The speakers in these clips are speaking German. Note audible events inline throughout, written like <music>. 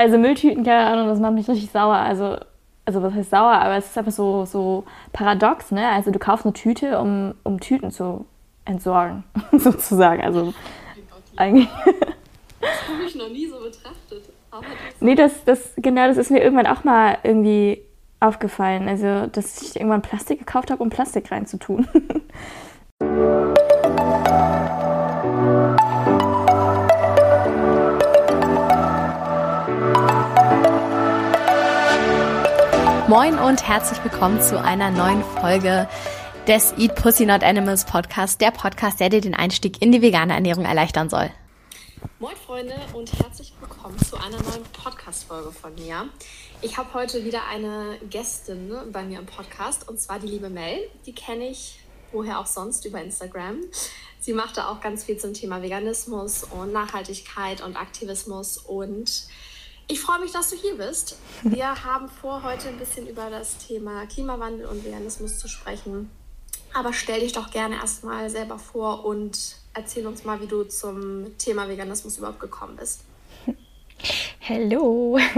Also Mülltüten, keine Ahnung, das macht mich richtig sauer. Also, also was heißt sauer, aber es ist einfach so, so paradox, ne? Also du kaufst eine Tüte, um, um Tüten zu entsorgen, <laughs> sozusagen. Also eigentlich. Das habe ich noch nie so betrachtet. Aber das Nee, das, das, genau, das ist mir irgendwann auch mal irgendwie aufgefallen. Also, dass ich irgendwann Plastik gekauft habe, um Plastik reinzutun. <laughs> Moin und herzlich willkommen zu einer neuen Folge des Eat Pussy Not Animals Podcast, der Podcast, der dir den Einstieg in die vegane Ernährung erleichtern soll. Moin Freunde und herzlich willkommen zu einer neuen Podcast-Folge von mir. Ich habe heute wieder eine Gästin bei mir im Podcast und zwar die liebe Mel. Die kenne ich woher auch sonst über Instagram. Sie macht da auch ganz viel zum Thema Veganismus und Nachhaltigkeit und Aktivismus und ich freue mich, dass du hier bist. Wir haben vor, heute ein bisschen über das Thema Klimawandel und Veganismus zu sprechen. Aber stell dich doch gerne erstmal selber vor und erzähl uns mal, wie du zum Thema Veganismus überhaupt gekommen bist. Hallo. <laughs>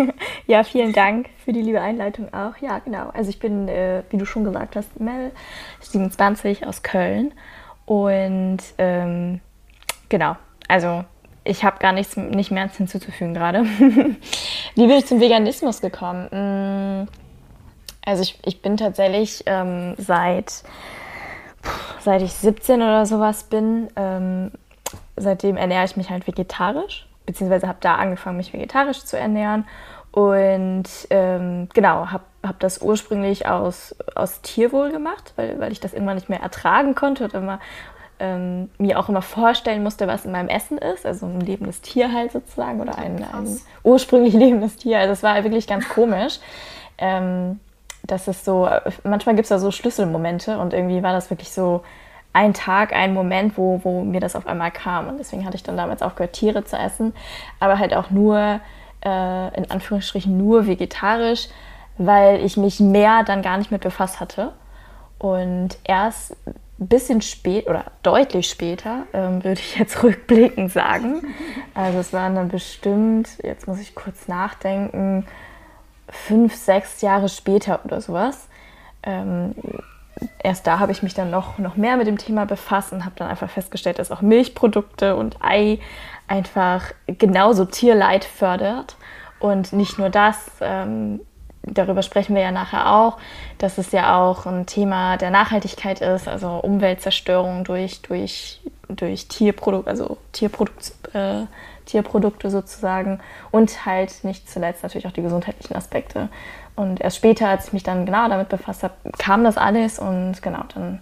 Ja, vielen Dank für die liebe Einleitung auch. Ja, genau. Also ich bin, äh, wie du schon gesagt hast, Mel, 27 aus Köln. Und ähm, genau, also ich habe gar nichts nicht mehr hinzuzufügen gerade. <laughs> wie bin ich zum Veganismus gekommen? Mm, Also ich, ich bin tatsächlich ähm, seit, seit ich 17 oder sowas bin, ähm, seitdem ernähre ich mich halt vegetarisch, beziehungsweise habe da angefangen, mich vegetarisch zu ernähren. Und ähm, genau, habe hab das ursprünglich aus, aus Tierwohl gemacht, weil, weil ich das irgendwann nicht mehr ertragen konnte und immer, ähm, mir auch immer vorstellen musste, was in meinem Essen ist. Also ein lebendes Tier halt sozusagen oder ein, ein ursprünglich <laughs> lebendes Tier. Also es war wirklich ganz komisch. Ähm, das ist so, manchmal gibt es da so Schlüsselmomente und irgendwie war das wirklich so ein Tag, ein Moment, wo, wo mir das auf einmal kam. Und deswegen hatte ich dann damals aufgehört, Tiere zu essen, aber halt auch nur, äh, in Anführungsstrichen, nur vegetarisch, weil ich mich mehr dann gar nicht mit befasst hatte. Und erst ein bisschen spät oder deutlich später, ähm, würde ich jetzt <laughs> rückblickend sagen. Also es waren dann bestimmt, jetzt muss ich kurz nachdenken, fünf, sechs Jahre später oder sowas. Ähm, erst da habe ich mich dann noch, noch mehr mit dem Thema befasst und habe dann einfach festgestellt, dass auch Milchprodukte und Ei einfach genauso Tierleid fördert. Und nicht nur das, ähm, darüber sprechen wir ja nachher auch, dass es ja auch ein Thema der Nachhaltigkeit ist, also Umweltzerstörung durch, durch, durch Tierprodukt, also Tierprodukt, äh, Tierprodukte sozusagen und halt nicht zuletzt natürlich auch die gesundheitlichen Aspekte. Und erst später, als ich mich dann genau damit befasst habe, kam das alles und genau, dann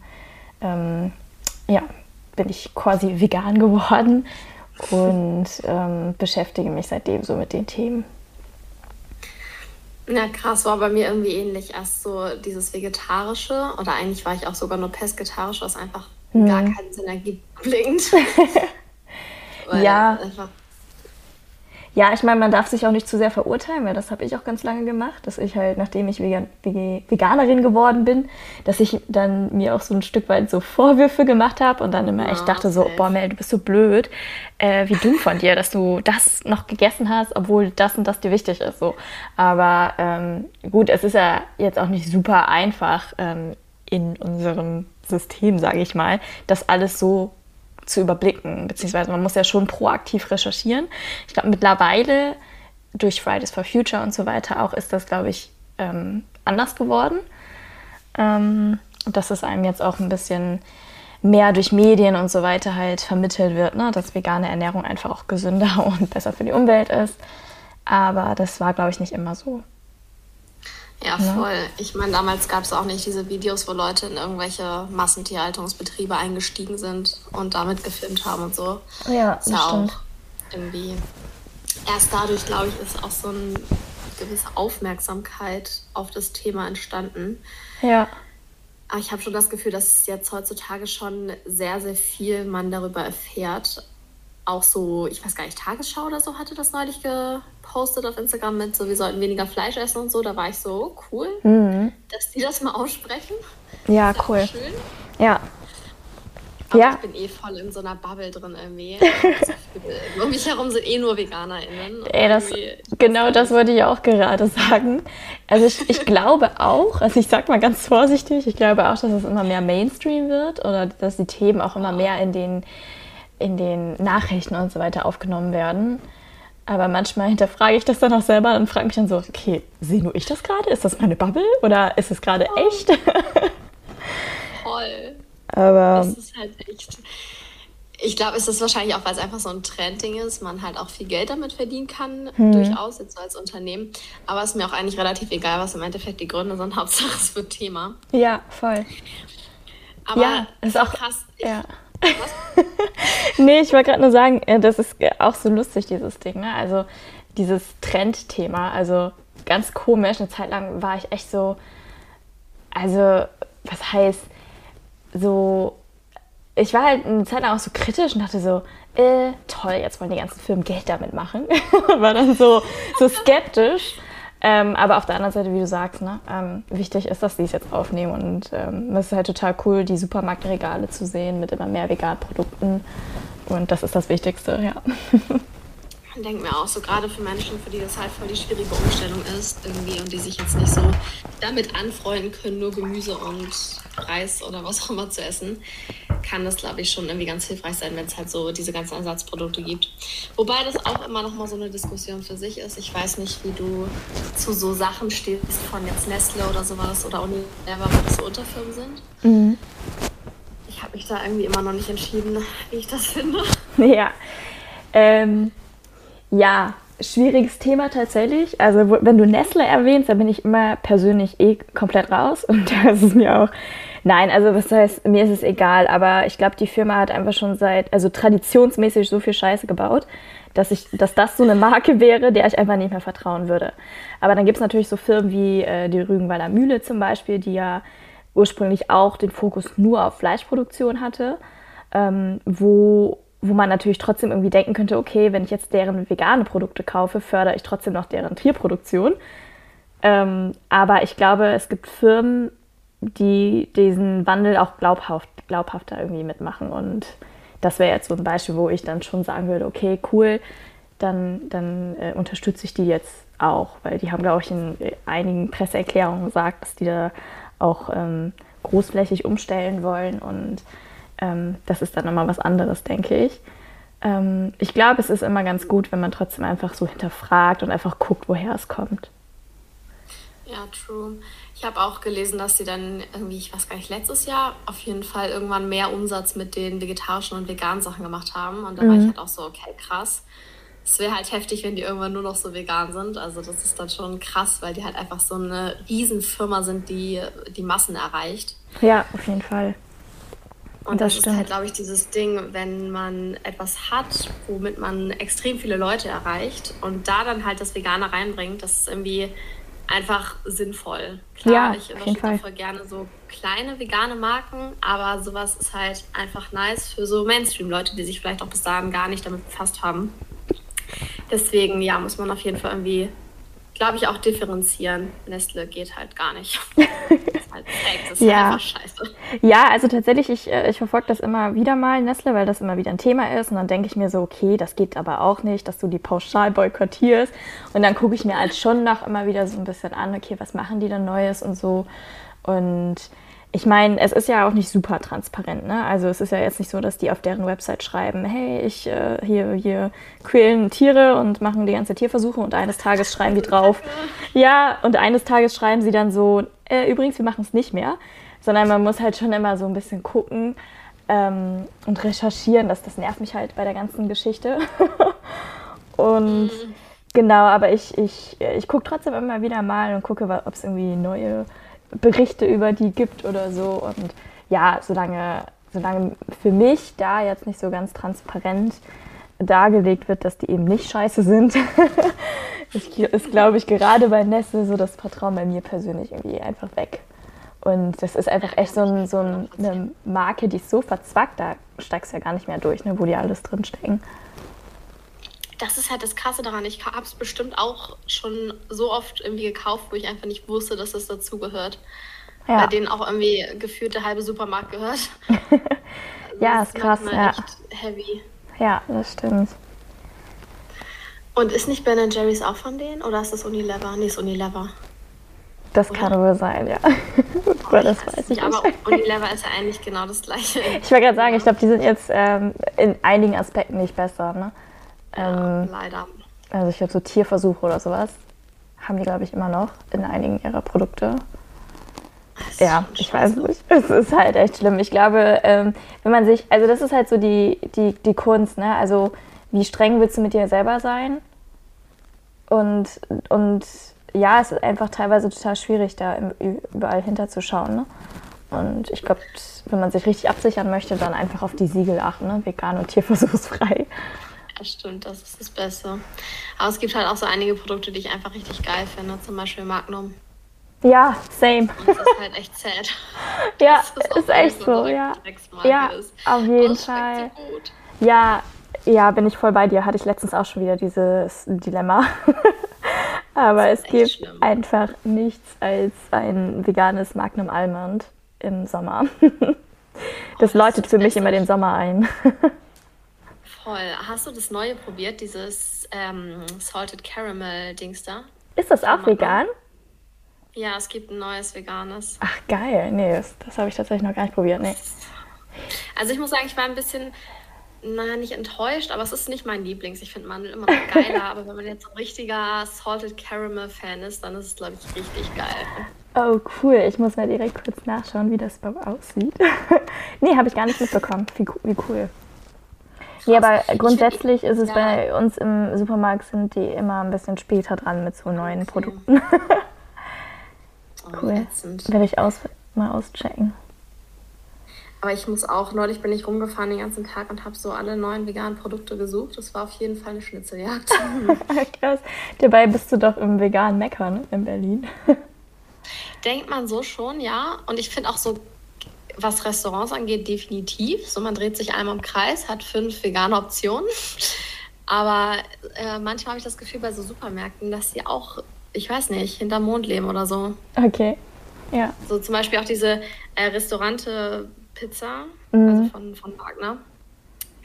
ähm, ja, bin ich quasi vegan geworden und ähm, beschäftige mich seitdem so mit den Themen. Ja, krass, war bei mir irgendwie ähnlich. Erst so dieses Vegetarische oder eigentlich war ich auch sogar nur pesketarisch, was einfach Mhm. gar keinen Sinn ergibt, blinkt. <laughs> Weil Ja. Einfach, Ja, ich meine, man darf sich auch nicht zu sehr verurteilen, weil das habe ich auch ganz lange gemacht, dass ich halt, nachdem ich Vegan, Veganerin geworden bin, dass ich dann mir auch so ein Stück weit so Vorwürfe gemacht habe und dann immer echt Ja, dachte so, boah Mel, du bist so blöd, äh, wie dumm von dir, dass du das noch gegessen hast, obwohl das und das dir wichtig ist. So. Aber ähm, gut, es ist ja jetzt auch nicht super einfach ähm, in unserem System, sage ich mal, das alles so zu überblicken, beziehungsweise man muss ja schon proaktiv recherchieren. Ich glaube, mittlerweile durch Fridays for Future und so weiter auch ist das, glaube ich, ähm, anders geworden. Ähm, dass es einem jetzt auch ein bisschen mehr durch Medien und so weiter halt vermittelt wird, ne? dass vegane Ernährung einfach auch gesünder <laughs> und besser für die Umwelt ist. Aber das war, glaube ich, nicht immer so. Ja, voll. Ich meine, damals gab es auch nicht diese Videos, wo Leute in irgendwelche Massentierhaltungsbetriebe eingestiegen sind und damit gefilmt haben und so. Ja, ist ja auch irgendwie. Erst dadurch, glaube ich, ist auch so eine gewisse Aufmerksamkeit auf das Thema entstanden. Ja, Aber ich habe schon das Gefühl, dass jetzt heutzutage schon sehr, sehr viel man darüber erfährt. Auch so, ich weiß gar nicht, Tagesschau oder so hatte das neulich gepostet auf Instagram mit so, wir sollten weniger Fleisch essen und so. Da war ich so, cool, mhm. dass die das mal aussprechen. ja cool. Schön. Ja. Aber ja. ich bin eh voll in so einer Bubble drin irgendwie. <laughs> um mich herum sind eh nur VeganerInnen. Ey, das, genau das wollte ich auch gerade sagen. Also ich, ich glaube auch, also ich sag mal ganz vorsichtig, ich glaube auch, dass es immer mehr Mainstream wird oder dass die Themen auch immer mehr in den, in den Nachrichten und so weiter aufgenommen werden. Aber manchmal hinterfrage ich das dann auch selber und frage mich dann so, okay, sehe nur ich das gerade? Ist das meine Bubble oder ist es gerade oh. echt? <laughs> Voll. Aber. Das ist halt echt. Ich glaube, es ist wahrscheinlich auch, weil es einfach so ein Trendding ist, man halt auch viel Geld damit verdienen kann, hm. durchaus jetzt so als Unternehmen. Aber es ist mir auch eigentlich relativ egal, was im Endeffekt die Gründe sind. <laughs> Hauptsache es wird Thema. Ja, voll. Aber ja, ist auch krass. Ich, ja. <laughs> nee, ich wollte gerade nur sagen, äh, das ist auch so lustig, dieses Ding. Ne? Also dieses Trendthema. Also ganz komisch. Eine Zeit lang war ich echt so, also was heißt, so, ich war halt eine Zeit lang auch so kritisch und dachte so, äh, toll, jetzt wollen die ganzen Firmen Geld damit machen. <laughs> war dann so, so skeptisch. Ähm, aber auf der anderen Seite, wie du sagst, ne, ähm, wichtig ist, dass die es jetzt aufnehmen. Und ähm, es ist halt total cool, die Supermarktregale zu sehen mit immer mehr veganen Produkten. Und das ist das Wichtigste, ja. <laughs> Denke mir auch so, gerade für Menschen, für die das halt voll die schwierige Umstellung ist irgendwie und die sich jetzt nicht so damit anfreunden können, nur Gemüse und Reis oder was auch immer zu essen, kann das, glaube ich, schon irgendwie ganz hilfreich sein, wenn es halt so diese ganzen Ersatzprodukte gibt. Wobei das auch immer noch mal so eine Diskussion für sich ist. Ich weiß nicht, wie du zu so Sachen stehst von jetzt Nestle oder sowas oder Unilever, wo das so Unterfirmen sind. Mhm. Ich habe mich da irgendwie immer noch nicht entschieden, wie ich das finde. <laughs> Ja. Ähm, ja, schwieriges Thema tatsächlich. Also wenn du Nestle erwähnst, dann bin ich immer persönlich eh komplett raus <laughs> und das ist mir auch. Nein, also was heißt, mir ist es egal, aber ich glaube, die Firma hat einfach schon seit, also traditionsmäßig so viel Scheiße gebaut, dass ich, dass das so eine Marke wäre, der ich einfach nicht mehr vertrauen würde. Aber dann gibt es natürlich so Firmen wie äh, die Rügenwalder Mühle zum Beispiel, die ja ursprünglich auch den Fokus nur auf Fleischproduktion hatte, ähm, wo wo man natürlich trotzdem irgendwie denken könnte, okay, wenn ich jetzt deren vegane Produkte kaufe, fördere ich trotzdem noch deren Tierproduktion. Ähm, aber ich glaube, es gibt Firmen, die diesen Wandel auch glaubhaft, glaubhafter irgendwie mitmachen. Und das wäre jetzt so ein Beispiel, wo ich dann schon sagen würde, okay, cool, dann, dann äh, unterstütze ich die jetzt auch, weil die haben, glaube ich, in einigen Presseerklärungen gesagt, dass die da auch ähm, großflächig umstellen wollen und ähm, das ist dann nochmal was anderes, denke ich. Ähm, ich glaube, es ist immer ganz gut, wenn man trotzdem einfach so hinterfragt und einfach guckt, woher es kommt. Ja, true. Ich habe auch gelesen, dass sie dann irgendwie, ich weiß gar nicht, letztes Jahr auf jeden Fall irgendwann mehr Umsatz mit den vegetarischen und veganen Sachen gemacht haben. Und da mhm. war ich mhm. halt auch so, okay, krass. Es wäre halt heftig, wenn die irgendwann nur noch so vegan sind. Also das ist dann schon krass, weil die halt einfach so eine Riesenfirma sind, die die Massen erreicht. Ja, auf jeden Fall. Und das, das ist halt, glaube ich, dieses Ding, wenn man etwas hat, womit man extrem viele Leute erreicht und da dann halt das Vegane reinbringt, das ist irgendwie einfach sinnvoll. Klar, ja, ich unterstütze voll gerne so kleine vegane Marken, aber sowas ist halt einfach nice für so Mainstream-Leute, die sich vielleicht auch bis dahin gar nicht damit befasst haben. Deswegen, ja, muss man auf jeden Fall irgendwie glaube ich, auch differenzieren. Nestle geht halt gar nicht. <laughs> das ist halt das ist ja. Ja, also tatsächlich, ich, äh, ich verfolge das immer wieder mal, Nestle, weil das immer wieder ein Thema ist. Und dann denke ich mir so, okay, das geht aber auch nicht, dass du die pauschal boykottierst. Und dann gucke ich mir halt schon noch immer wieder so ein bisschen an, okay, was machen die denn Neues und so. Und ich meine, es ist ja auch nicht super transparent. Ne? Also es ist ja jetzt nicht so, dass die auf deren Website schreiben, hey, ich äh, hier, hier quälen Tiere und machen die ganze Tierversuche und eines Tages schreiben die drauf. <laughs> Ja, und eines Tages schreiben sie dann so, äh, übrigens, wir machen es nicht mehr. Sondern man muss halt schon immer so ein bisschen gucken ähm, und recherchieren. Das, das nervt mich halt bei der ganzen Geschichte. <laughs> und mhm. genau, aber ich, ich, ich gucke trotzdem immer wieder mal und gucke, ob es irgendwie neue Berichte über die gibt oder so. Und ja, solange, solange für mich da jetzt nicht so ganz transparent dargelegt wird, dass die eben nicht scheiße sind, <laughs> ist, glaube ich, gerade bei Nestle so das Vertrauen bei mir persönlich irgendwie einfach weg. Und das ist einfach echt so, ein, so eine Marke, die ist so verzwackt, da steigst du ja gar nicht mehr durch, ne, wo die alles drinstecken das ist halt das Krasse daran. Ich habe es bestimmt auch schon so oft irgendwie gekauft, wo ich einfach nicht wusste, dass das dazugehört. Ja. Bei denen auch irgendwie gefühlt der halbe Supermarkt gehört. <laughs> Ja, ist krass, ja. Heavy. Ja, das stimmt. Und ist nicht Ben Jerry's auch von denen? Oder ist das Unilever? Nee, ist Unilever. Das kann wohl sein, ja. <laughs> Aber das weiß ich nicht. Aber Unilever ist ja eigentlich genau das gleiche. Ich wollte gerade sagen, ich glaube, die sind jetzt ähm, in einigen Aspekten nicht besser. Ne? Ja, leider. Also ich glaube, so Tierversuche oder sowas haben die, glaube ich, immer noch in einigen ihrer Produkte. Ja, ich weiß nicht. <laughs> Es ist halt echt schlimm. Ich glaube, ähm, wenn man sich, also das ist halt so die, die, die Kunst, ne? Also wie streng willst du mit dir selber sein? Und, und ja, es ist einfach teilweise total schwierig, da überall hinterzuschauen. Ne? Und ich glaube, wenn man sich richtig absichern möchte, dann einfach auf die Siegel achten, ne? vegan und tierversuchsfrei. Das stimmt, das ist das Beste. Aber es gibt halt auch so einige Produkte, die ich einfach richtig geil finde, zum Beispiel Magnum. Ja, same. Das ist halt echt sad. <laughs> ja, ist, ist echt so, ja. Ja, ist. auf jeden Fall. So ja, ja, bin ich voll bei dir. Hatte ich letztens auch schon wieder dieses Dilemma. <laughs> Aber es gibt schlimm. einfach nichts als ein veganes Magnum Almond im Sommer. <laughs> das oh, läutet für mich immer den Sommer ein. Voll. Hast du das neue probiert, dieses ähm, Salted Caramel Dings da? Ist das auch vegan? Ja, es gibt ein neues veganes. Ach geil, nee, das, das habe ich tatsächlich noch gar nicht probiert, nee. Also ich muss sagen, ich war ein bisschen naja, nicht enttäuscht, aber es ist nicht mein Lieblings. Ich finde Mandel immer noch geiler, aber wenn man jetzt ein richtiger Salted Caramel Fan ist, dann ist es, glaube ich, richtig geil. Oh, cool. Ich muss mal direkt kurz nachschauen, wie das überhaupt aussieht. <laughs> nee, habe ich gar nicht mitbekommen. Wie, wie cool. Nee, aber grundsätzlich ist es ja. bei uns im Supermarkt sind die immer ein bisschen später dran mit so neuen okay. Produkten. Oh, <laughs> cool. Werde ich aus, mal auschecken. Aber ich muss auch, neulich bin ich rumgefahren den ganzen Tag und habe so alle neuen veganen Produkte gesucht. Das war auf jeden Fall eine Schnitzeljagd. <laughs> Krass. Dabei bist du doch im veganen Mecker ne? in Berlin. <laughs> Denkt man so schon, ja. Und ich finde auch so, was Restaurants angeht, definitiv. So, man dreht sich einmal im Kreis, hat fünf vegane Optionen. <laughs> Aber äh, manchmal habe ich das Gefühl bei so Supermärkten, dass sie auch, ich weiß nicht, hinterm Mond leben oder so. Okay. Ja. So zum Beispiel auch diese äh, Restaurante Pizza, mhm. also von, von Wagner.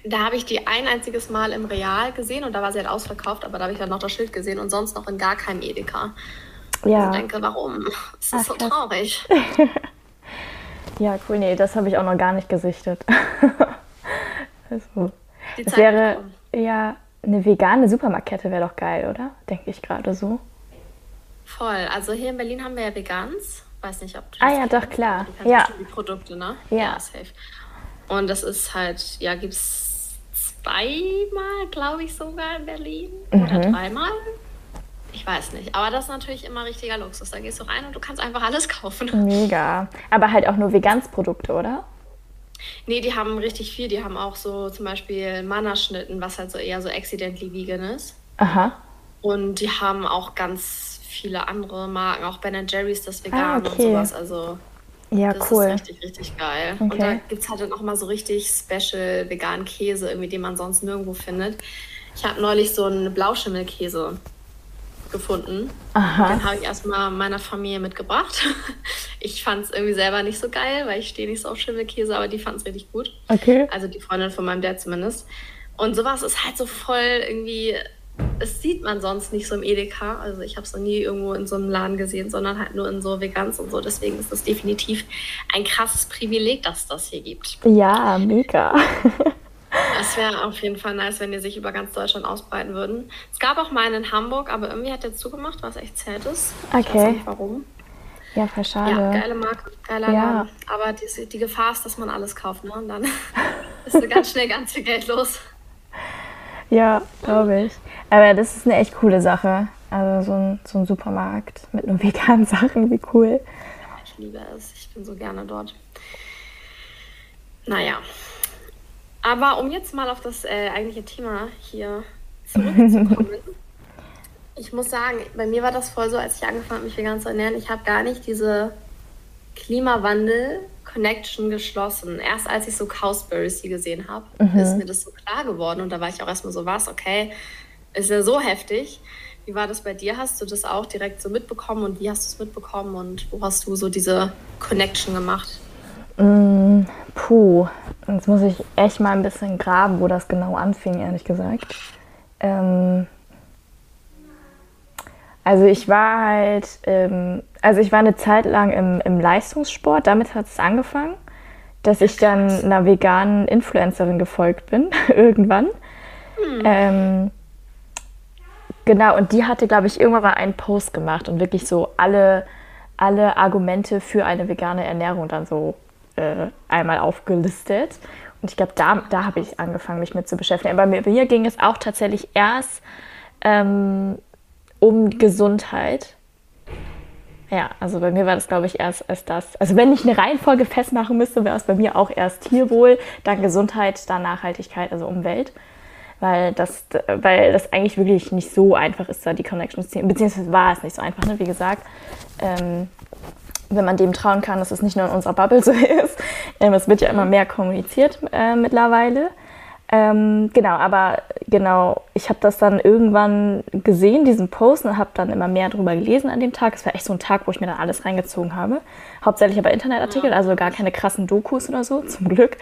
Da habe ich die ein einziges Mal im Real gesehen und da war sie halt ausverkauft, aber da habe ich dann noch das Schild gesehen und sonst noch in gar keinem Edeka. Ja. Und ich denke, warum? Es ist Ach, so traurig. <laughs> ja, cool. Nee, das habe ich auch noch gar nicht gesichtet. <laughs> also, es wäre ja eine vegane Supermarktkette wäre doch geil, oder? Denke ich gerade so. Voll. Also hier in Berlin haben wir ja Vegans weiß nicht, ob du Ah ja, doch, klar. Ja. Die Produkte, ne? Ja. ja. safe. Und das ist halt, ja, gibt es zweimal, glaube ich, sogar in Berlin. Mhm. Oder dreimal. Ich weiß nicht. Aber das ist natürlich immer richtiger Luxus. Da gehst du rein und du kannst einfach alles <laughs> kaufen. Mega. Aber halt auch nur Vegansprodukte, oder? Nee, die haben richtig viel. Die haben auch so zum Beispiel Mannerschnitten, was halt so eher so accidentally vegan ist. Aha. Und die haben auch ganz viele andere Marken, auch Ben Jerry's das Vegan ah, okay. und sowas. Also ja, das cool. ist richtig, richtig geil. Okay. Und da gibt es halt dann auch mal so richtig special veganen Käse, irgendwie, den man sonst nirgendwo findet. Ich habe neulich so einen Blauschimmelkäse gefunden. Aha. Den habe ich erstmal meiner Familie mitgebracht. <laughs> Ich fand es irgendwie selber nicht so geil, weil ich stehe nicht so auf Schimmelkäse, aber die fand es richtig gut. Okay. Also die Freundin von meinem Dad zumindest. Und sowas ist halt so voll irgendwie es sieht man sonst nicht so im Edeka. Also ich habe es noch nie irgendwo in so einem Laden gesehen, sondern halt nur in so Vegans und so. Deswegen ist das definitiv ein krasses Privileg, dass es das hier gibt. Ja, mega. <laughs> Das wäre auf jeden Fall nice, wenn die sich über ganz Deutschland ausbreiten würden. Es gab auch mal einen in Hamburg, aber irgendwie hat der zugemacht, was echt sad ist. Okay. Ich weiß nicht warum. Ja, voll schade. Ja, geile Marke, geiler ja. Laden. Aber die, die Gefahr ist, dass man alles kauft, ne? Und dann <laughs> ist ganz schnell ganz viel Geld los. Ja, glaube ich. Aber das ist eine echt coole Sache. Also so ein, so ein Supermarkt mit nur <laughs> veganen Sachen, wie cool. Ja, ich liebe es. Ich bin so gerne dort. Naja. Aber um jetzt mal auf das äh, eigentliche Thema hier zurückzukommen. <laughs> ich muss sagen, bei mir war das voll so, als ich angefangen habe, mich vegan zu ernähren. Ich habe gar nicht diese Klimawandel Connection geschlossen. Erst als ich so Cowspiracy gesehen habe, mhm. ist mir das so klar geworden. Und da war ich auch erstmal so, was, okay, ist ja so heftig. Wie war das bei dir? Hast du das auch direkt so mitbekommen und wie hast du es mitbekommen und wo hast du so diese Connection gemacht? Mm, puh, jetzt muss ich echt mal ein bisschen graben, wo das genau anfing, ehrlich gesagt. Ähm, also ich war halt, ähm, also ich war eine Zeit lang im, im Leistungssport, damit hat es angefangen, dass ich dann einer veganen Influencerin gefolgt bin, <laughs> irgendwann. Hm. Ähm, genau, und die hatte, glaube ich, irgendwann mal einen Post gemacht und wirklich so alle, alle Argumente für eine vegane Ernährung dann so äh, einmal aufgelistet. Und ich glaube, da, da habe ich angefangen, mich mit zu beschäftigen. Aber bei mir ging es auch tatsächlich erst ähm, um Gesundheit. Ja, also bei mir war das, glaube ich, erst als das. Also wenn ich eine Reihenfolge festmachen müsste, wäre es bei mir auch erst Tierwohl, dann Gesundheit, dann Nachhaltigkeit, also Umwelt. Weil das, weil das eigentlich wirklich nicht so einfach ist, da die Connection zu ziehen. Beziehungsweise war es nicht so einfach, ne? wie gesagt. Ähm, wenn man dem trauen kann, dass es nicht nur in unserer Bubble so <laughs> ist. Ähm, es wird ja immer mehr kommuniziert äh, mittlerweile. Ähm, genau, aber genau, ich habe das dann irgendwann gesehen, diesen Post, und habe dann immer mehr darüber gelesen an dem Tag. Es war echt so ein Tag, wo ich mir dann alles reingezogen habe. Hauptsächlich aber Internetartikel, also gar keine krassen Dokus oder so, <laughs> zum Glück.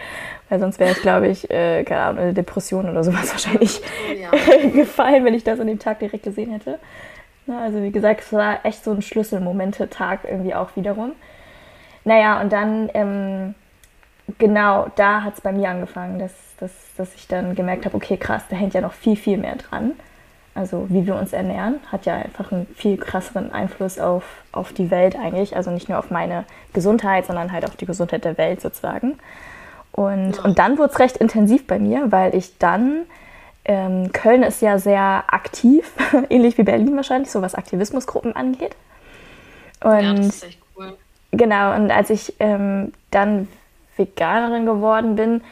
Weil sonst wäre ich, glaube ich, äh, keine Ahnung, eine Depression oder sowas <laughs> wahrscheinlich oh, ja. gefallen, wenn ich das an dem Tag direkt gesehen hätte. Na, also wie gesagt, es war echt so ein Schlüsselmomente-Tag irgendwie auch wiederum. Naja, und dann, ähm, genau, da hat es bei mir angefangen, dass, dass, dass ich dann gemerkt habe, okay, krass, da hängt ja noch viel, viel mehr dran. Also wie wir uns ernähren, hat ja einfach einen viel krasseren Einfluss auf, auf die Welt eigentlich. Also nicht nur auf meine Gesundheit, sondern halt auf die Gesundheit der Welt sozusagen. Und, und dann wurde es recht intensiv bei mir, weil ich dann ähm, Köln ist ja sehr aktiv, <laughs> ähnlich wie Berlin wahrscheinlich, so was Aktivismusgruppen angeht. Und ja, das ist echt cool. Genau, und als ich ähm, dann Veganerin geworden bin,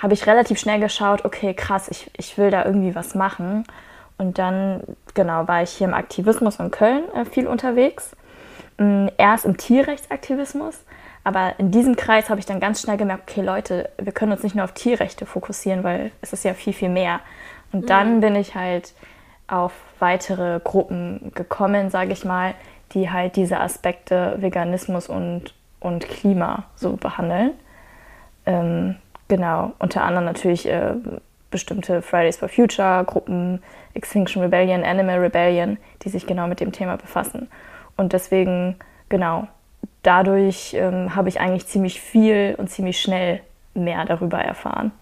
habe ich relativ schnell geschaut, okay, krass, ich, ich will da irgendwie was machen. Und dann, genau, war ich hier im Aktivismus in Köln äh, viel unterwegs. Ähm, erst im Tierrechtsaktivismus, aber in diesem Kreis habe ich dann ganz schnell gemerkt, okay, Leute, wir können uns nicht nur auf Tierrechte fokussieren, weil es ist ja viel, viel mehr. Und dann mhm. bin ich halt auf weitere Gruppen gekommen, sage ich mal, die halt diese Aspekte Veganismus und, und Klima so behandeln. Ähm, genau, unter anderem natürlich äh, bestimmte Fridays for Future Gruppen, Extinction Rebellion, Animal Rebellion, die sich genau mit dem Thema befassen. Und deswegen, genau, dadurch ähm, habe ich eigentlich ziemlich viel und ziemlich schnell mehr darüber erfahren.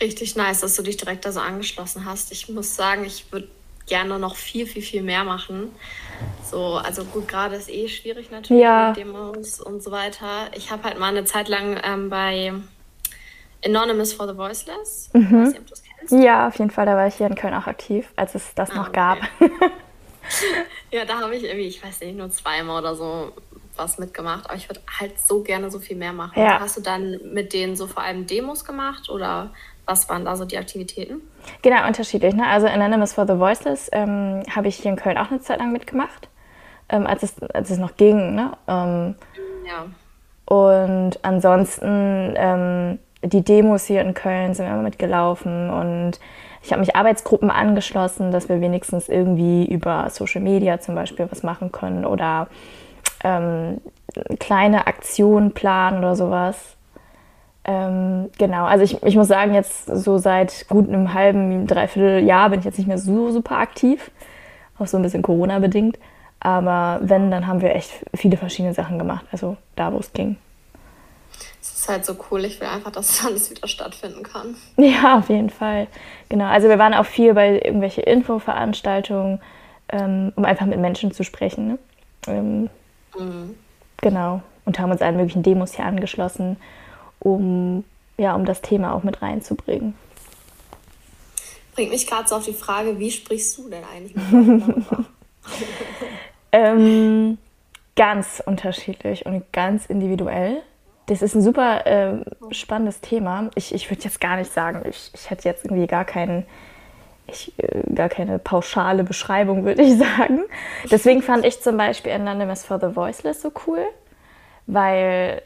Richtig nice, dass du dich direkt da so angeschlossen hast. Ich muss sagen, ich würde gerne noch viel, viel, viel mehr machen. So, also gut, gerade ist eh schwierig natürlich ja. mit Demos und so weiter. Ich habe halt mal eine Zeit lang ähm, bei Anonymous for the Voiceless. Mhm. Weiß nicht, ob du kennst. Ja, auf jeden Fall, da war ich hier in Köln auch aktiv, als es das ah, noch okay. gab. <laughs> ja, da habe ich irgendwie, ich weiß nicht, nur zweimal oder so was mitgemacht, aber ich würde halt so gerne so viel mehr machen. Ja. Hast du dann mit denen so vor allem Demos gemacht oder was waren da so die Aktivitäten? Genau, unterschiedlich. Ne? Also Anonymous for the Voiceless ähm, habe ich hier in Köln auch eine Zeit lang mitgemacht, ähm, als, es, als es noch ging. Ne? Ähm, ja. Und ansonsten ähm, die Demos hier in Köln sind wir immer mitgelaufen und ich habe mich Arbeitsgruppen angeschlossen, dass wir wenigstens irgendwie über Social Media zum Beispiel was machen können oder ähm, kleine Aktionen planen oder sowas. Ähm, genau, also ich, ich muss sagen, jetzt so seit gut einem halben, dreiviertel Jahr bin ich jetzt nicht mehr so super aktiv. Auch so ein bisschen Corona-bedingt. Aber wenn, dann haben wir echt viele verschiedene Sachen gemacht. Also da, wo es ging. Es ist halt so cool. Ich will einfach, dass <laughs> alles wieder stattfinden kann. Ja, auf jeden Fall. Genau. Also wir waren auch viel bei irgendwelchen Infoveranstaltungen, ähm, um einfach mit Menschen zu sprechen. Ne? Ähm, mhm. Genau. Und haben uns allen möglichen Demos hier angeschlossen um, ja, um das Thema auch mit reinzubringen. Bringt mich gerade so auf die Frage, wie sprichst du denn eigentlich mit <laughs> ähm, ganz unterschiedlich und ganz individuell. Das ist ein super äh, spannendes Thema. Ich, ich würde jetzt gar nicht sagen, ich, ich hätte jetzt irgendwie gar keinen ich, äh, gar keine pauschale Beschreibung, würde ich <laughs> sagen. Deswegen fand ich zum Beispiel Anonymous for the Voiceless so cool, weil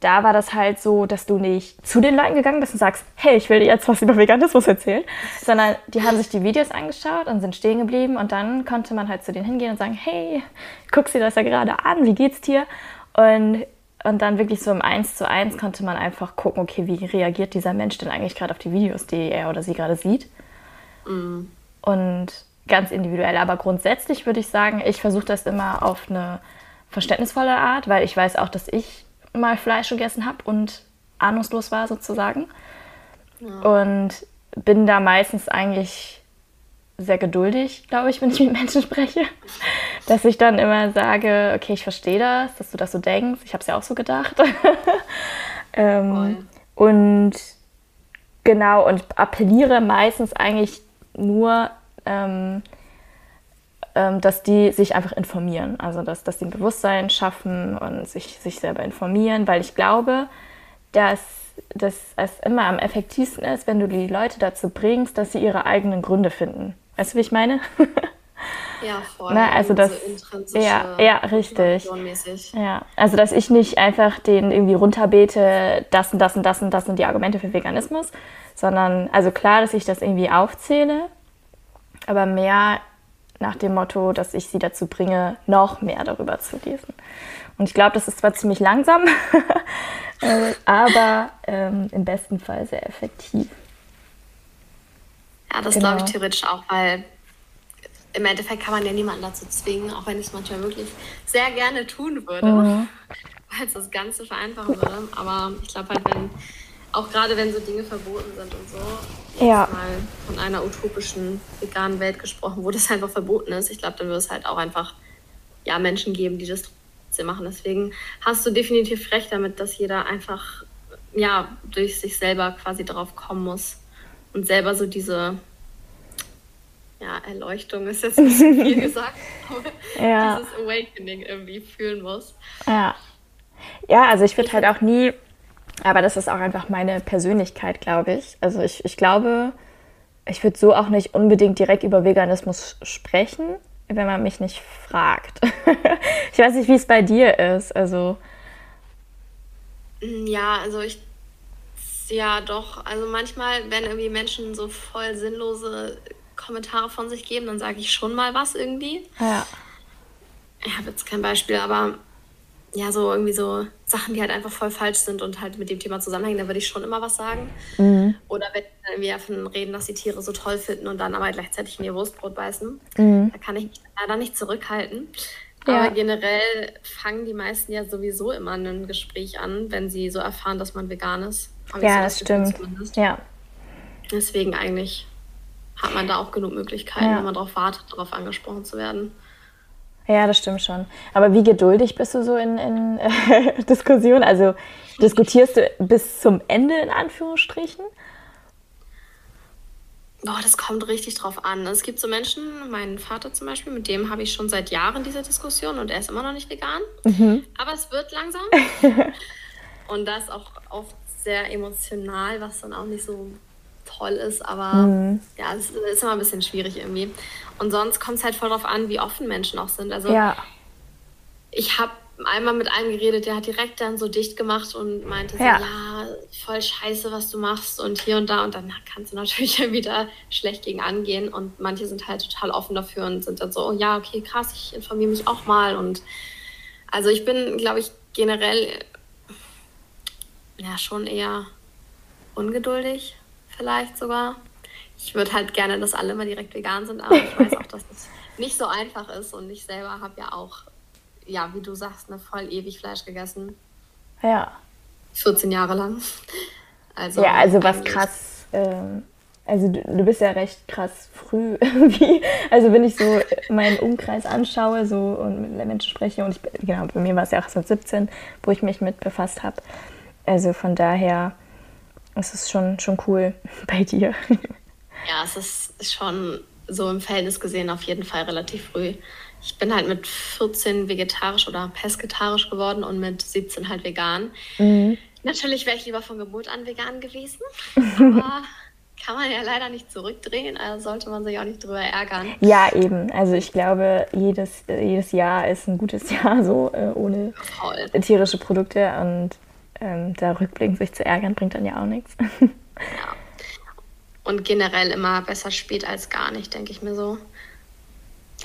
da war das halt so, dass du nicht zu den Leuten gegangen bist und sagst, hey, ich will dir jetzt was über Veganismus erzählen, sondern die haben sich die Videos angeschaut und sind stehen geblieben und dann konnte man halt zu denen hingehen und sagen, hey, guck dir das ja gerade an, wie geht's dir? Und und dann wirklich so im Eins zu eins konnte man einfach gucken, okay, wie reagiert dieser Mensch denn eigentlich gerade auf die Videos, die er oder sie gerade sieht. Mhm. Und ganz individuell. Aber grundsätzlich würde ich sagen, ich versuche das immer auf eine verständnisvolle Art, weil ich weiß auch, dass ich mal Fleisch gegessen habe und ahnungslos war sozusagen. Ja. Und bin da meistens eigentlich sehr geduldig, glaube ich, wenn ich mit Menschen spreche. Dass ich dann immer sage, okay, ich verstehe das, dass du das so denkst. Ich habe es ja auch so gedacht. <laughs> ähm, und genau, und appelliere meistens eigentlich nur, ähm, dass die sich einfach informieren. Also, dass, dass die ein Bewusstsein schaffen und sich, sich selber informieren, weil ich glaube, dass, dass es immer am effektivsten ist, wenn du die Leute dazu bringst, dass sie ihre eigenen Gründe finden. Weißt du, wie ich meine? <laughs> Ja, voll. Na, also das, so ja, ja, richtig. Ja, also dass ich nicht einfach den irgendwie runterbete, das und das und das und das sind die Argumente für Veganismus, sondern also klar, dass ich das irgendwie aufzähle, aber mehr nach dem Motto, dass ich sie dazu bringe, noch mehr darüber zu lesen. Und ich glaube, das ist zwar ziemlich langsam, <laughs> äh, aber ähm, im besten Fall sehr effektiv. Ja, das genau. glaube ich theoretisch auch, weil im Endeffekt kann man ja niemanden dazu zwingen, auch wenn ich es manchmal wirklich sehr gerne tun würde, mhm. <laughs> weil es das Ganze vereinfachen würde. Aber ich glaube halt, wenn, auch gerade wenn so Dinge verboten sind und so, ja. mal von einer utopischen veganen Welt gesprochen, wo das einfach verboten ist, ich glaube, dann wird es halt auch einfach ja, Menschen geben, die das trotzdem machen. Deswegen hast du definitiv recht damit, dass jeder einfach ja, durch sich selber quasi drauf kommen muss und selber so diese ja, Erleuchtung ist jetzt ein bisschen viel <laughs> gesagt, aber ja. dieses Awakening irgendwie fühlen muss. Ja. Ja, also ich würde halt auch nie, aber das ist auch einfach meine Persönlichkeit, glaube ich. Also ich, ich glaube, ich würde so auch nicht unbedingt direkt über Veganismus sprechen, wenn man mich nicht fragt. <laughs> ich weiß nicht, wie es bei dir ist. Also. Ja, also ich ja doch. Also manchmal, wenn irgendwie Menschen so voll sinnlose Kommentare von sich geben, dann sage ich schon mal was irgendwie. Ja. Ich habe jetzt kein Beispiel, aber ja, so irgendwie so Sachen, die halt einfach voll falsch sind und halt mit dem Thema zusammenhängen, da würde ich schon immer was sagen. Mhm. Oder wenn wir irgendwie davon reden, dass die Tiere so toll finden und dann aber gleichzeitig in ihr Wurstbrot beißen, mhm. da kann ich mich leider nicht zurückhalten. Ja. Aber generell fangen die meisten ja sowieso immer ein Gespräch an, wenn sie so erfahren, dass man vegan ist. ja, so das stimmt. Ja. Deswegen eigentlich hat man da auch genug Möglichkeiten, ja. wenn man darauf wartet, darauf angesprochen zu werden. Ja, das stimmt schon. Aber wie geduldig bist du so in, in äh, <laughs> Diskussionen? Also diskutierst du bis zum Ende in Anführungsstrichen? Boah, das kommt richtig drauf an. Es gibt so Menschen, mein Vater zum Beispiel, mit dem habe ich schon seit Jahren diese Diskussion und er ist immer noch nicht vegan. Mhm. Aber es wird langsam. <laughs> und das auch oft sehr emotional, was dann auch nicht so toll ist, aber mhm. ja, es ist immer ein bisschen schwierig irgendwie. Und sonst kommt es halt voll darauf an, wie offen Menschen auch sind. Also ja. ich habe einmal mit einem geredet, der hat direkt dann so dicht gemacht und meinte ja. so, ja, voll scheiße, was du machst und hier und da. Und dann kannst du natürlich <laughs> wieder schlecht gegen angehen. Und manche sind halt total offen dafür und sind dann so, oh ja, okay, krass, ich informiere mich auch mal. Und also ich bin, glaube ich, generell ja schon eher ungeduldig vielleicht sogar. Ich würde halt gerne, dass alle mal direkt vegan sind, aber ich weiß auch, dass es nicht so einfach ist und ich selber habe ja auch, ja, wie du sagst, eine voll ewig Fleisch gegessen. Ja. 14 Jahre lang. Also ja, also was krass, ähm, also du, du, bist ja recht krass früh <laughs> irgendwie. Also wenn ich so meinen Umkreis anschaue so und mit Menschen spreche und ich, genau, bei mir war es ja auch so 17, wo ich mich mit befasst habe. Also von daher es ist schon, schon cool <laughs> bei dir. Ja, es ist schon so im Verhältnis gesehen auf jeden Fall relativ früh. Ich bin halt mit 14 vegetarisch oder pesketarisch geworden und mit 17 halt vegan. Mhm. Natürlich wäre ich lieber von Geburt an vegan gewesen, aber <laughs> kann man ja leider nicht zurückdrehen, also sollte man sich auch nicht drüber ärgern. Ja, eben. Also ich glaube, jedes, jedes Jahr ist ein gutes <laughs> Jahr so äh, ohne Voll. tierische Produkte und ähm, da rückblickend sich zu ärgern, bringt dann ja auch nichts. <laughs> Ja. Und generell immer besser spät als gar nicht, denke ich mir so.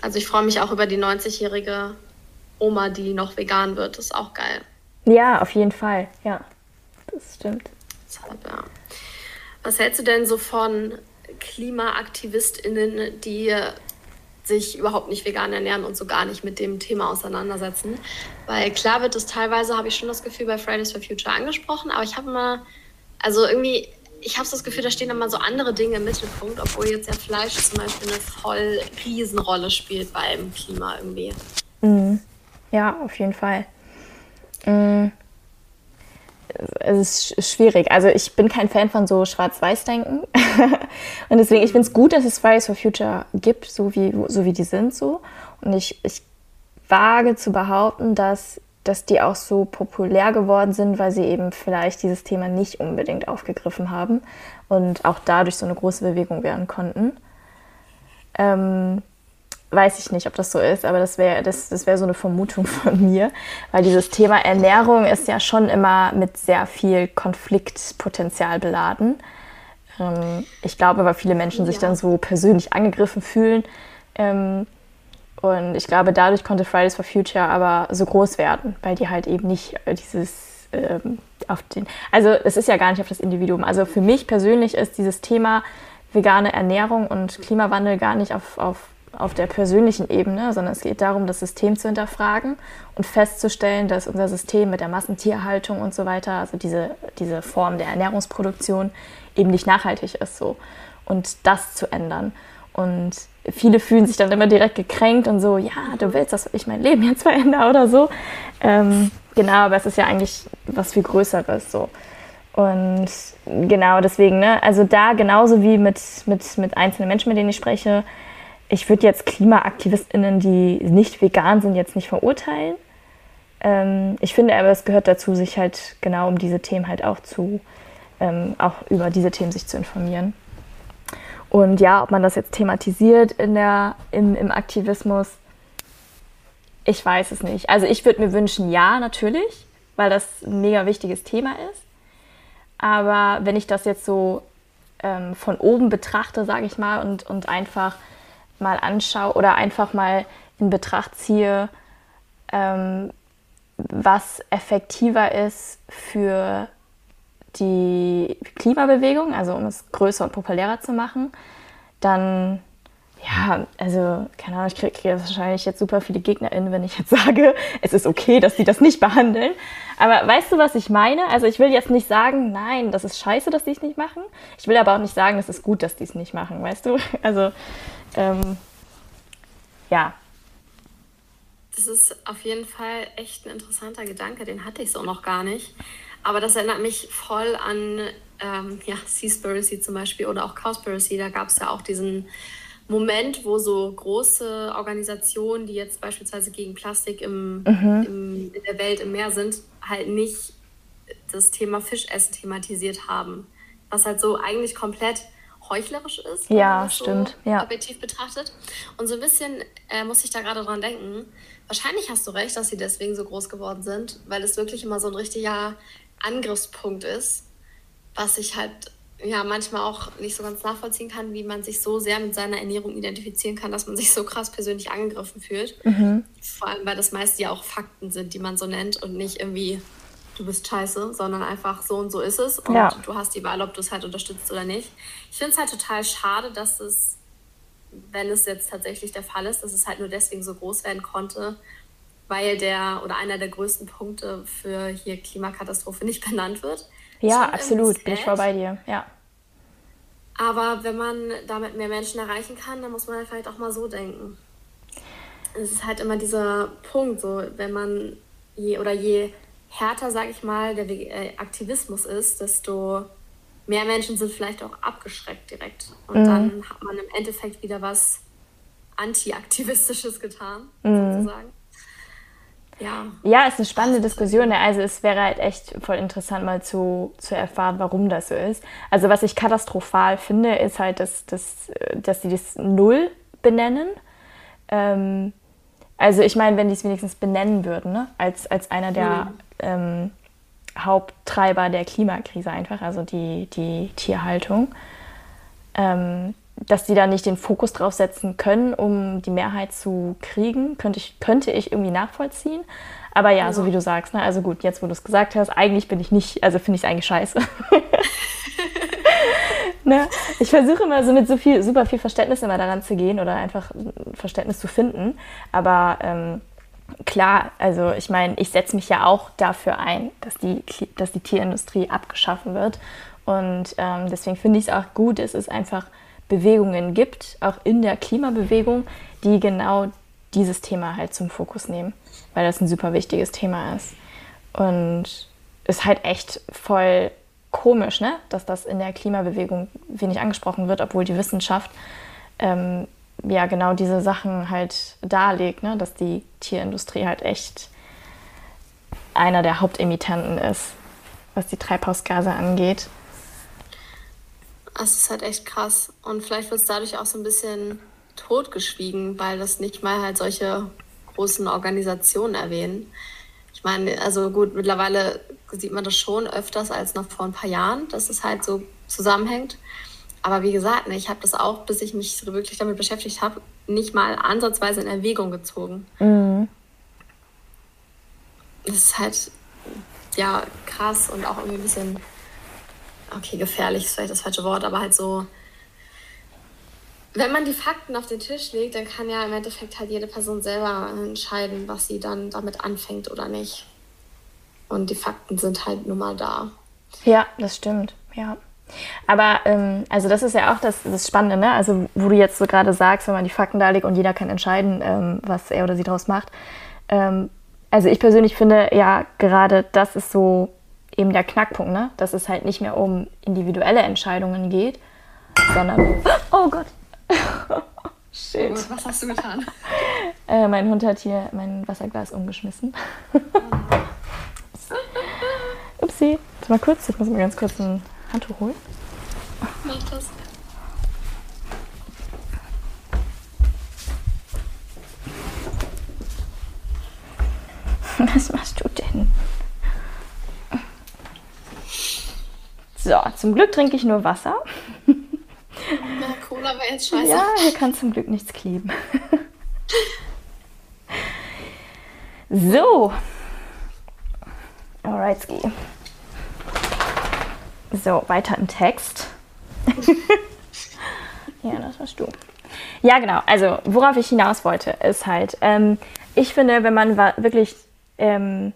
Also ich freue mich auch über die 90-jährige Oma, die noch vegan wird. Das ist auch geil. Ja, auf jeden Fall. Ja, das stimmt. Deshalb, ja. Was hältst du denn so von KlimaaktivistInnen, die sich überhaupt nicht vegan ernähren und so gar nicht mit dem Thema auseinandersetzen. Weil klar wird es teilweise, habe ich schon das Gefühl, bei Fridays for Future angesprochen, aber ich habe immer, also irgendwie, ich habe das Gefühl, da stehen immer so andere Dinge im Mittelpunkt, obwohl jetzt ja Fleisch zum Beispiel eine voll Riesenrolle spielt beim Klima irgendwie. Mhm. Ja, auf jeden Fall. Mhm es ist schwierig. Also ich bin kein Fan von so Schwarz-Weiß-Denken. <laughs> und deswegen, ich finde es gut, dass es Fridays for Future gibt, so wie, so wie die sind so. Und ich, ich wage zu behaupten, dass, dass die auch so populär geworden sind, weil sie eben vielleicht dieses Thema nicht unbedingt aufgegriffen haben und auch dadurch so eine große Bewegung werden konnten. Ähm, weiß ich nicht, ob das so ist, aber das wäre das, das wär so eine Vermutung <laughs> von mir, weil dieses Thema Ernährung ist ja schon immer mit sehr viel Konfliktpotenzial beladen. Ähm, ich glaube, weil viele Menschen ja. sich dann so persönlich angegriffen fühlen. Ähm, und ich glaube, dadurch konnte Fridays for Future aber so groß werden, weil die halt eben nicht dieses ähm, auf den, also es ist ja gar nicht auf das Individuum. Also für mich persönlich ist dieses Thema vegane Ernährung und Klimawandel gar nicht auf, auf auf der persönlichen Ebene, sondern es geht darum, das System zu hinterfragen und festzustellen, dass unser System mit der Massentierhaltung und so weiter, also diese, diese Form der Ernährungsproduktion, eben nicht nachhaltig ist so. Und das zu ändern. Und viele fühlen sich dann immer direkt gekränkt und so, ja, du willst, dass ich mein Leben jetzt verändere oder so. Ähm, genau, aber es ist ja eigentlich was viel Größeres so. Und genau deswegen, ne, also da genauso wie mit, mit, mit einzelnen Menschen, mit denen ich spreche, ich würde jetzt KlimaaktivistInnen, die nicht vegan sind, jetzt nicht verurteilen. Ähm, ich finde aber, es gehört dazu, sich halt genau um diese Themen halt auch zu, ähm, auch über diese Themen sich zu informieren. Und ja, ob man das jetzt thematisiert in der, im, im Aktivismus, ich weiß es nicht. Also ich würde mir wünschen, ja, natürlich, weil das ein mega wichtiges Thema ist. Aber wenn ich das jetzt so ähm, von oben betrachte, sage ich mal, und, und einfach mal anschaue oder einfach mal in Betracht ziehe, ähm, was effektiver ist für die Klimabewegung, also um es größer und populärer zu machen, dann ja, also, keine Ahnung, ich kriege krieg wahrscheinlich jetzt super viele GegnerInnen, wenn ich jetzt <laughs> sage, es ist okay, dass sie das nicht behandeln. Aber weißt du, was ich meine? Also, ich will jetzt nicht sagen, nein, das ist scheiße, dass die es nicht machen. Ich will aber auch nicht sagen, es ist gut, dass die es nicht machen, weißt du? <laughs> Also, ähm, ja. Das ist auf jeden Fall echt ein interessanter Gedanke, den hatte ich so noch gar nicht. Aber das erinnert mich voll an ähm, ja, Seaspiracy zum Beispiel oder auch Cowspiracy. Da gab es ja auch diesen Moment, wo so große Organisationen, die jetzt beispielsweise gegen Plastik im, mhm. im, in der Welt im Meer sind, halt nicht das Thema Fischessen thematisiert haben. Was halt so eigentlich komplett heuchlerisch ist. Ja, stimmt. So ja. objektiv betrachtet. Und so ein bisschen äh, muss ich da gerade dran denken. Wahrscheinlich hast du recht, dass sie deswegen so groß geworden sind, weil es wirklich immer so ein richtiger Angriffspunkt ist, was ich halt ja manchmal auch nicht so ganz nachvollziehen kann, wie man sich so sehr mit seiner Ernährung identifizieren kann, dass man sich so krass persönlich angegriffen fühlt. Mhm. Vor allem, weil das meiste ja auch Fakten sind, die man so nennt und nicht irgendwie du bist scheiße, sondern einfach so und so ist es und ja. du hast die Wahl, ob du es halt unterstützt oder nicht. Ich finde es halt total schade, dass es, wenn es jetzt tatsächlich der Fall ist, dass es halt nur deswegen so groß werden konnte, weil der oder einer der größten Punkte für hier Klimakatastrophe nicht <laughs> benannt wird. Ja, absolut, bin ich voll bei dir, ja. Aber wenn man damit mehr Menschen erreichen kann, dann muss man halt vielleicht auch mal so denken. Es ist halt immer dieser Punkt, so wenn man je oder je härter, sage ich mal, der äh, Aktivismus ist, desto mehr Menschen sind vielleicht auch abgeschreckt direkt. Und mhm. dann hat man im Endeffekt wieder was Anti-Aktivistisches getan, mhm. sozusagen. Ja. ja, ist eine spannende Diskussion. Also es wäre halt echt voll interessant, mal zu, zu erfahren, warum das so ist. Also was ich katastrophal finde, ist halt, dass, dass, dass sie das Null benennen. Ähm, also ich meine, wenn die es wenigstens benennen würden, ne? als, als einer der mhm. Ähm, Haupttreiber der Klimakrise einfach, also die, die Tierhaltung, ähm, dass die da nicht den Fokus drauf setzen können, um die Mehrheit zu kriegen, könnte ich, könnte ich irgendwie nachvollziehen. Aber ja, ja. so wie du sagst, ne? also gut, jetzt wo du es gesagt hast, eigentlich bin ich nicht, also finde ich es eigentlich scheiße. <laughs> ne? Ich versuche immer so mit so viel, super viel Verständnis immer daran zu gehen oder einfach Verständnis zu finden. Aber ähm, klar, also ich meine, ich setze mich ja auch dafür ein, dass die, dass die Tierindustrie abgeschaffen wird. Und ähm, deswegen finde ich es auch gut, dass es einfach Bewegungen gibt, auch in der Klimabewegung, die genau dieses Thema halt zum Fokus nehmen, weil das ein super wichtiges Thema ist. Und ist halt echt voll komisch, ne? dass das in der Klimabewegung wenig angesprochen wird, obwohl die Wissenschaft ähm, ja genau diese Sachen halt darlegt, ne? dass die Tierindustrie halt echt einer der Hauptemittenten ist, was die Treibhausgase angeht. Das ist halt echt krass. Und vielleicht wird es dadurch auch so ein bisschen totgeschwiegen, weil das nicht mal halt solche großen Organisationen erwähnen. Ich meine, also gut, mittlerweile sieht man das schon öfters als noch vor ein paar Jahren, dass es halt so zusammenhängt. Aber wie gesagt, ne, ich habe das auch, bis ich mich wirklich damit beschäftigt habe, nicht mal ansatzweise in Erwägung gezogen. Mhm. Das ist halt, ja, krass und auch irgendwie ein bisschen, okay, gefährlich ist vielleicht das falsche Wort, aber halt so, wenn man die Fakten auf den Tisch legt, dann kann ja im Endeffekt halt jede Person selber entscheiden, was sie dann damit anfängt oder nicht. Und die Fakten sind halt nun mal da. Ja, das stimmt, ja. Aber ähm, also das ist ja auch das, das Spannende, ne? Also wo du jetzt so gerade sagst, wenn man die Fakten darlegt und jeder kann entscheiden, ähm, was er oder sie daraus macht. Ähm, also ich persönlich finde ja gerade das ist so eben der Knackpunkt, ne? Dass es halt nicht mehr um individuelle Entscheidungen geht, sondern <gasps> oh Gott. <laughs> Shit. Oh, was hast du getan? <laughs> Äh, mein Hund hat hier mein Wasserglas umgeschmissen. <laughs> Oh. Upsi. Warte mal kurz, ich muss mal ganz kurz ein Handtuch holen. Mach das. <laughs> Was machst du denn? So, zum Glück trinke ich nur Wasser. <laughs> Na, Cola wäre jetzt scheiße. Ja, hier kann zum Glück nichts kleben. <laughs> so. Alright, Ski. So, weiter im Text. <laughs> ja, das warst du. Ja, genau. Also, worauf ich hinaus wollte, ist halt, ähm, ich finde, wenn man wirklich ähm,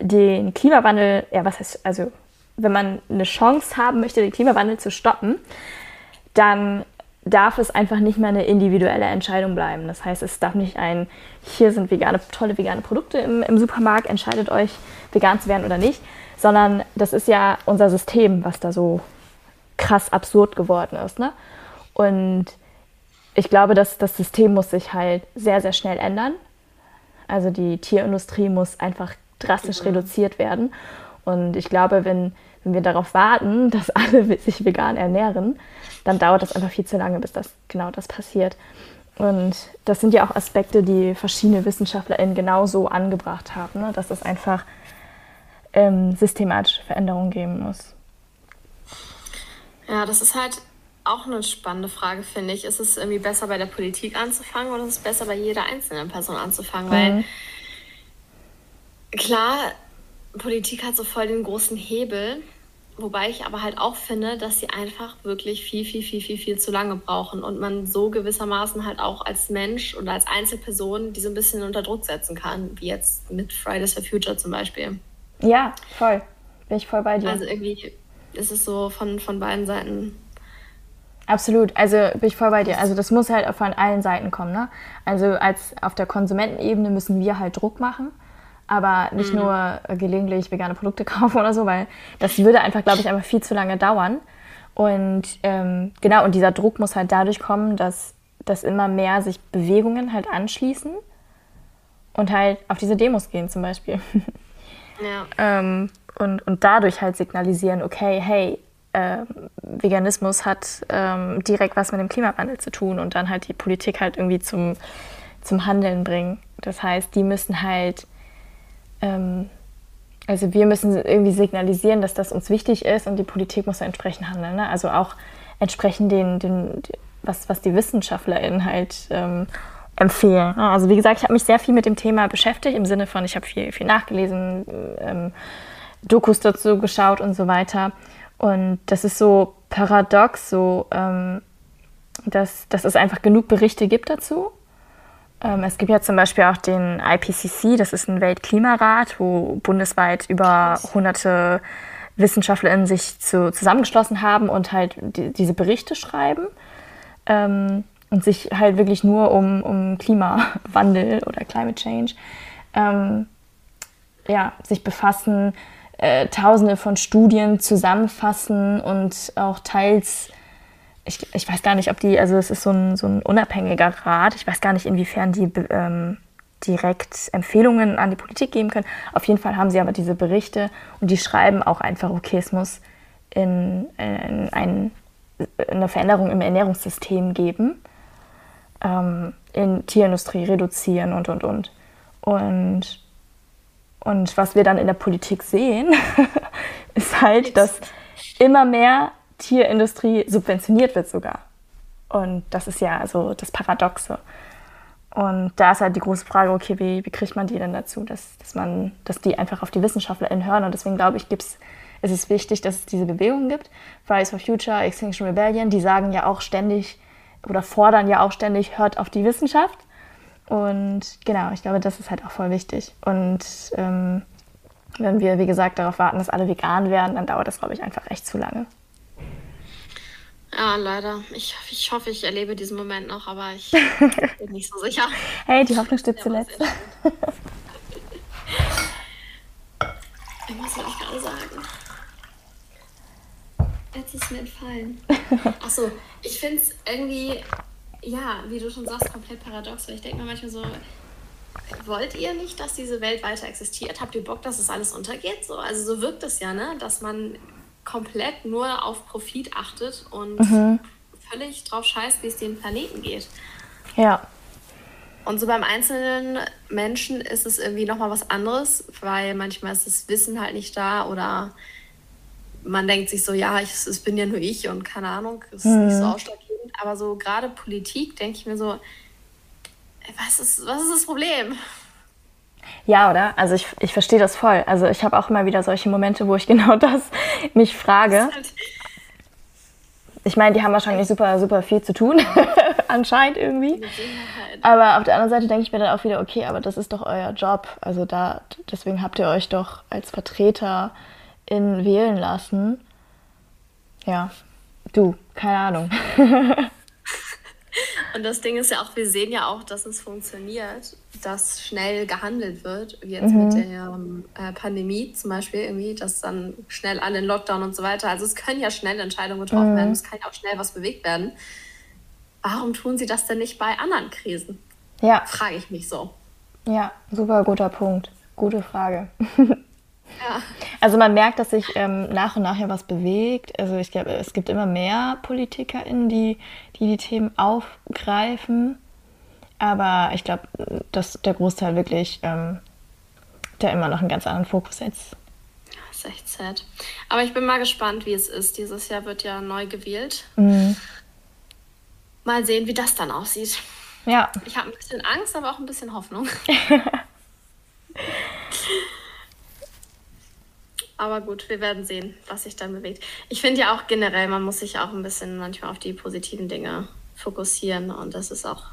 den Klimawandel, ja, was heißt, also, wenn man eine Chance haben möchte, den Klimawandel zu stoppen, dann darf es einfach nicht mehr eine individuelle Entscheidung bleiben. Das heißt, es darf nicht ein, hier sind vegane, tolle vegane Produkte im, im Supermarkt, entscheidet euch, vegan zu werden oder nicht, sondern das ist ja unser System, was da so krass absurd geworden ist. Ne? Und ich glaube, dass das System muss sich halt sehr, sehr schnell ändern. Also die Tierindustrie muss einfach drastisch mhm. reduziert werden. Und ich glaube, wenn, wenn wir darauf warten, dass alle <laughs> sich vegan ernähren, dann dauert das einfach viel zu lange, bis das genau das passiert. Und das sind ja auch Aspekte, die verschiedene WissenschaftlerInnen genauso angebracht haben, ne? dass es einfach ähm, systematische Veränderungen geben muss. Ja, das ist halt auch eine spannende Frage, finde ich. Ist es irgendwie besser bei der Politik anzufangen oder ist es besser bei jeder einzelnen Person anzufangen? Mhm. Weil klar, Politik hat so voll den großen Hebel, wobei ich aber halt auch finde, dass sie einfach wirklich viel, viel, viel, viel, viel zu lange brauchen und man so gewissermaßen halt auch als Mensch oder als Einzelperson die so ein bisschen unter Druck setzen kann, wie jetzt mit Fridays for Future zum Beispiel. Ja, voll. Bin ich voll bei dir. Also irgendwie ist es so von, von beiden Seiten. Absolut, also bin ich voll bei dir. Also das muss halt von allen Seiten kommen. Ne? Also als auf der Konsumentenebene müssen wir halt Druck machen, aber nicht mhm. nur gelegentlich vegane Produkte <laughs> kaufen oder so, weil das würde einfach, glaube ich, einfach viel zu lange dauern. Und ähm, genau, und dieser Druck muss halt dadurch kommen, dass, dass immer mehr sich Bewegungen halt anschließen und halt auf diese Demos gehen zum Beispiel. <laughs> Ja. Ähm, und, und dadurch halt signalisieren, okay, hey, äh, Veganismus hat ähm, direkt was mit dem Klimawandel zu tun und dann halt die Politik halt irgendwie zum, zum Handeln bringen. Das heißt, die müssen halt, ähm, also wir müssen irgendwie signalisieren, dass das uns wichtig ist und die Politik muss entsprechend handeln. Ne? Also auch entsprechend den, den, was, was die WissenschaftlerInnen halt ähm, empfehlen. Also wie gesagt, ich habe mich sehr viel mit dem Thema beschäftigt, im Sinne von, ich habe viel, viel nachgelesen, ähm, Dokus dazu geschaut und so weiter. Und das ist so paradox, so ähm, dass, dass es einfach genug Berichte gibt dazu. Ähm, es gibt ja zum Beispiel auch den IPCC, das ist ein Weltklimarat, wo bundesweit über hunderte WissenschaftlerInnen sich zu, zusammengeschlossen haben und halt die, diese Berichte schreiben. Ähm, und sich halt wirklich nur um, um Klimawandel oder Climate Change ähm, ja, sich befassen, äh, tausende von Studien zusammenfassen und auch teils, ich, ich weiß gar nicht, ob die, also es ist so ein, so ein unabhängiger Rat, ich weiß gar nicht, inwiefern die ähm, direkt Empfehlungen an die Politik geben können. Auf jeden Fall haben sie aber diese Berichte und die schreiben auch einfach, okay, es muss in, in ein, eine Veränderung im Ernährungssystem geben ähm, in Tierindustrie reduzieren und, und, und. Und, und was wir dann in der Politik sehen, <laughs> ist halt, dass immer mehr Tierindustrie subventioniert wird sogar. Und das ist ja so das Paradoxe. Und da ist halt die große Frage, okay, wie, wie kriegt man die denn dazu, dass, dass, man, dass die einfach auf die WissenschaftlerInnen hören. Und deswegen glaube ich, gibt's, ist es wichtig, dass es diese Bewegungen gibt. Fridays for Future, Extinction Rebellion, die sagen ja auch ständig, oder fordern ja auch ständig, hört auf die Wissenschaft. Und genau, ich glaube, das ist halt auch voll wichtig. Und ähm, wenn wir, wie gesagt, darauf warten, dass alle vegan werden, dann dauert das, glaube ich, einfach echt zu lange. Ja, leider. Ich, ich hoffe, ich erlebe diesen Moment noch, aber ich <laughs> bin nicht so sicher. Hey, die Hoffnung stirbt <laughs> zuletzt. Was <laughs> soll ich gerade sagen? Jetzt ist mir entfallen. Achso, ich finde es irgendwie, ja, wie du schon sagst, komplett paradox, weil ich denke mir manchmal so, wollt ihr nicht, dass diese Welt weiter existiert? Habt ihr Bock, dass es alles untergeht? So, also so wirkt es ja, ne? Dass man komplett nur auf Profit achtet und mhm. völlig drauf scheißt, wie es dem Planeten geht. Ja. Und so beim einzelnen Menschen ist es irgendwie nochmal was anderes, weil manchmal ist das Wissen halt nicht da oder man denkt sich so, ja, ich, es bin ja nur ich und keine Ahnung, ist mhm. nicht so ausschlaggebend. Aber so gerade Politik denke ich mir so, was ist, was ist das Problem? Ja, oder? Also ich, ich verstehe das voll. Also ich habe auch immer wieder solche Momente, wo ich <laughs> genau das mich frage. Ich meine, die haben wahrscheinlich super, super viel zu tun, <laughs> anscheinend irgendwie. Aber auf der anderen Seite denke ich mir dann auch wieder, okay, aber das ist doch euer Job. Also da, deswegen habt ihr euch doch als Vertreter in wählen lassen. Ja, du, keine Ahnung. <laughs> Und das Ding ist ja auch, wir sehen ja auch, dass es funktioniert, dass schnell gehandelt wird, wie jetzt mhm. mit der äh, Pandemie zum Beispiel, irgendwie, dass dann schnell alle in Lockdown und so weiter. Also es können ja schnell Entscheidungen getroffen mhm. werden, es kann ja auch schnell was bewegt werden. Warum tun sie das denn nicht bei anderen Krisen? Ja. Frage ich mich so. Ja, super guter Punkt. Gute Frage. <laughs> Ja. Also man merkt, dass sich ähm, nach und nach ja was bewegt. Also ich glaube, es gibt immer mehr PolitikerInnen, die, die die Themen aufgreifen. Aber ich glaube, dass der Großteil wirklich ähm, da immer noch einen ganz anderen Fokus setzt. Das ist echt sad. Aber ich bin mal gespannt, wie es ist. Dieses Jahr wird ja neu gewählt. Mhm. Mal sehen, wie das dann aussieht. Ja. Ich habe ein bisschen Angst, aber auch ein bisschen Hoffnung. <laughs> Aber gut, wir werden sehen, was sich dann bewegt. Ich finde ja auch generell, man muss sich auch ein bisschen manchmal auf die positiven Dinge fokussieren. Und das ist auch,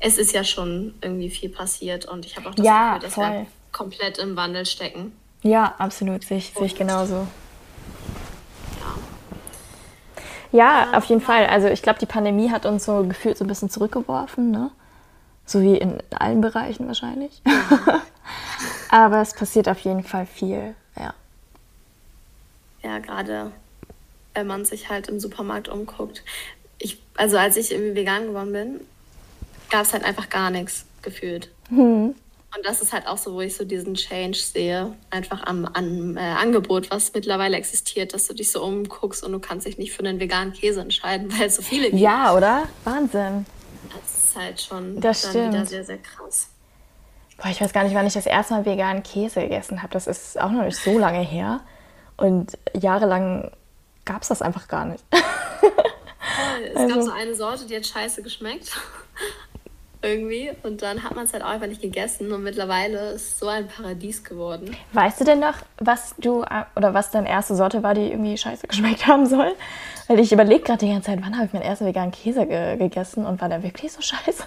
es ist ja schon irgendwie viel passiert. Und ich habe auch das ja, Gefühl, dass voll. wir komplett im Wandel stecken. Ja, absolut, sehe ich, sehe ich genauso. Ja, ja auf jeden Fall. Also ich glaube, die Pandemie hat uns so gefühlt so ein bisschen zurückgeworfen, ne? So wie in allen Bereichen wahrscheinlich. <laughs> Aber es passiert auf jeden Fall viel, ja ja, gerade wenn man sich halt im Supermarkt umguckt. Ich, also als ich irgendwie vegan geworden bin, gab es halt einfach gar nichts gefühlt. Mhm. Und das ist halt auch so, wo ich so diesen Change sehe, einfach am, am äh, Angebot, was mittlerweile existiert, dass du dich so umguckst und du kannst dich nicht für einen veganen Käse entscheiden, <laughs> weil es so viele gibt. Ja, oder? Wahnsinn. Das ist halt schon das dann stimmt. wieder sehr, sehr krass. Boah, ich weiß gar nicht, wann ich das erste Mal veganen Käse gegessen habe. Das ist auch noch nicht so lange her. Und jahrelang gab es das einfach gar nicht. <laughs> Es also. gab so eine Sorte, die hat scheiße geschmeckt. Irgendwie. Und dann hat man es halt auch einfach nicht gegessen. Und mittlerweile ist es so ein Paradies geworden. Weißt du denn noch, was du oder was deine erste Sorte war, die irgendwie scheiße <laughs> geschmeckt haben soll? Weil ich überlege gerade die ganze Zeit, wann habe ich meinen ersten veganen Käse ge gegessen und war der wirklich so <laughs> scheiße?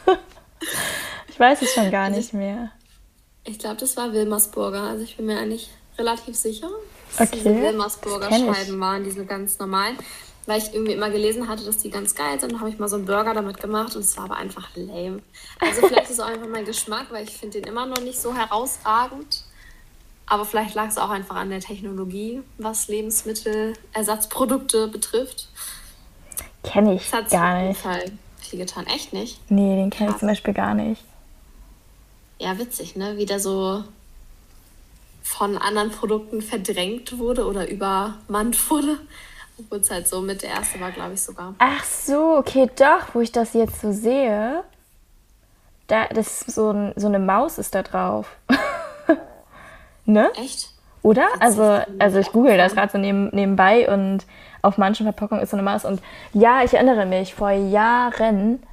ich weiß es schon gar also nicht mehr. Ich glaube, das war Wilmersburger. Also ich bin mir eigentlich relativ sicher, dass okay. diese Wilmersburger Scheiben waren, diese ganz normalen. Weil ich irgendwie immer gelesen hatte, dass die ganz geil sind, habe ich mal so einen Burger damit gemacht und es war aber einfach lame. Also vielleicht ist es auch einfach mein Geschmack, weil ich finde den immer noch nicht so herausragend. Aber vielleicht lag es auch einfach an der Technologie, was Lebensmittelersatzprodukte betrifft. Kenne ich das gar nicht. Fall viel getan. Echt nicht? Nee, den kenne ich zum Beispiel gar nicht. Ja, witzig, ne? Wie der so von anderen Produkten verdrängt wurde oder übermannt wurde. Obwohl es halt so mit der erste war, glaube ich sogar. Ach so, okay, doch, wo ich das jetzt so sehe. Da, das ist so, ein, so eine Maus ist da drauf. <laughs> ne? Echt? Oder? Also, also ich google das gerade so neben, nebenbei und auf manchen Verpackungen ist so eine Maus. Und ja, ich erinnere mich, vor Jahren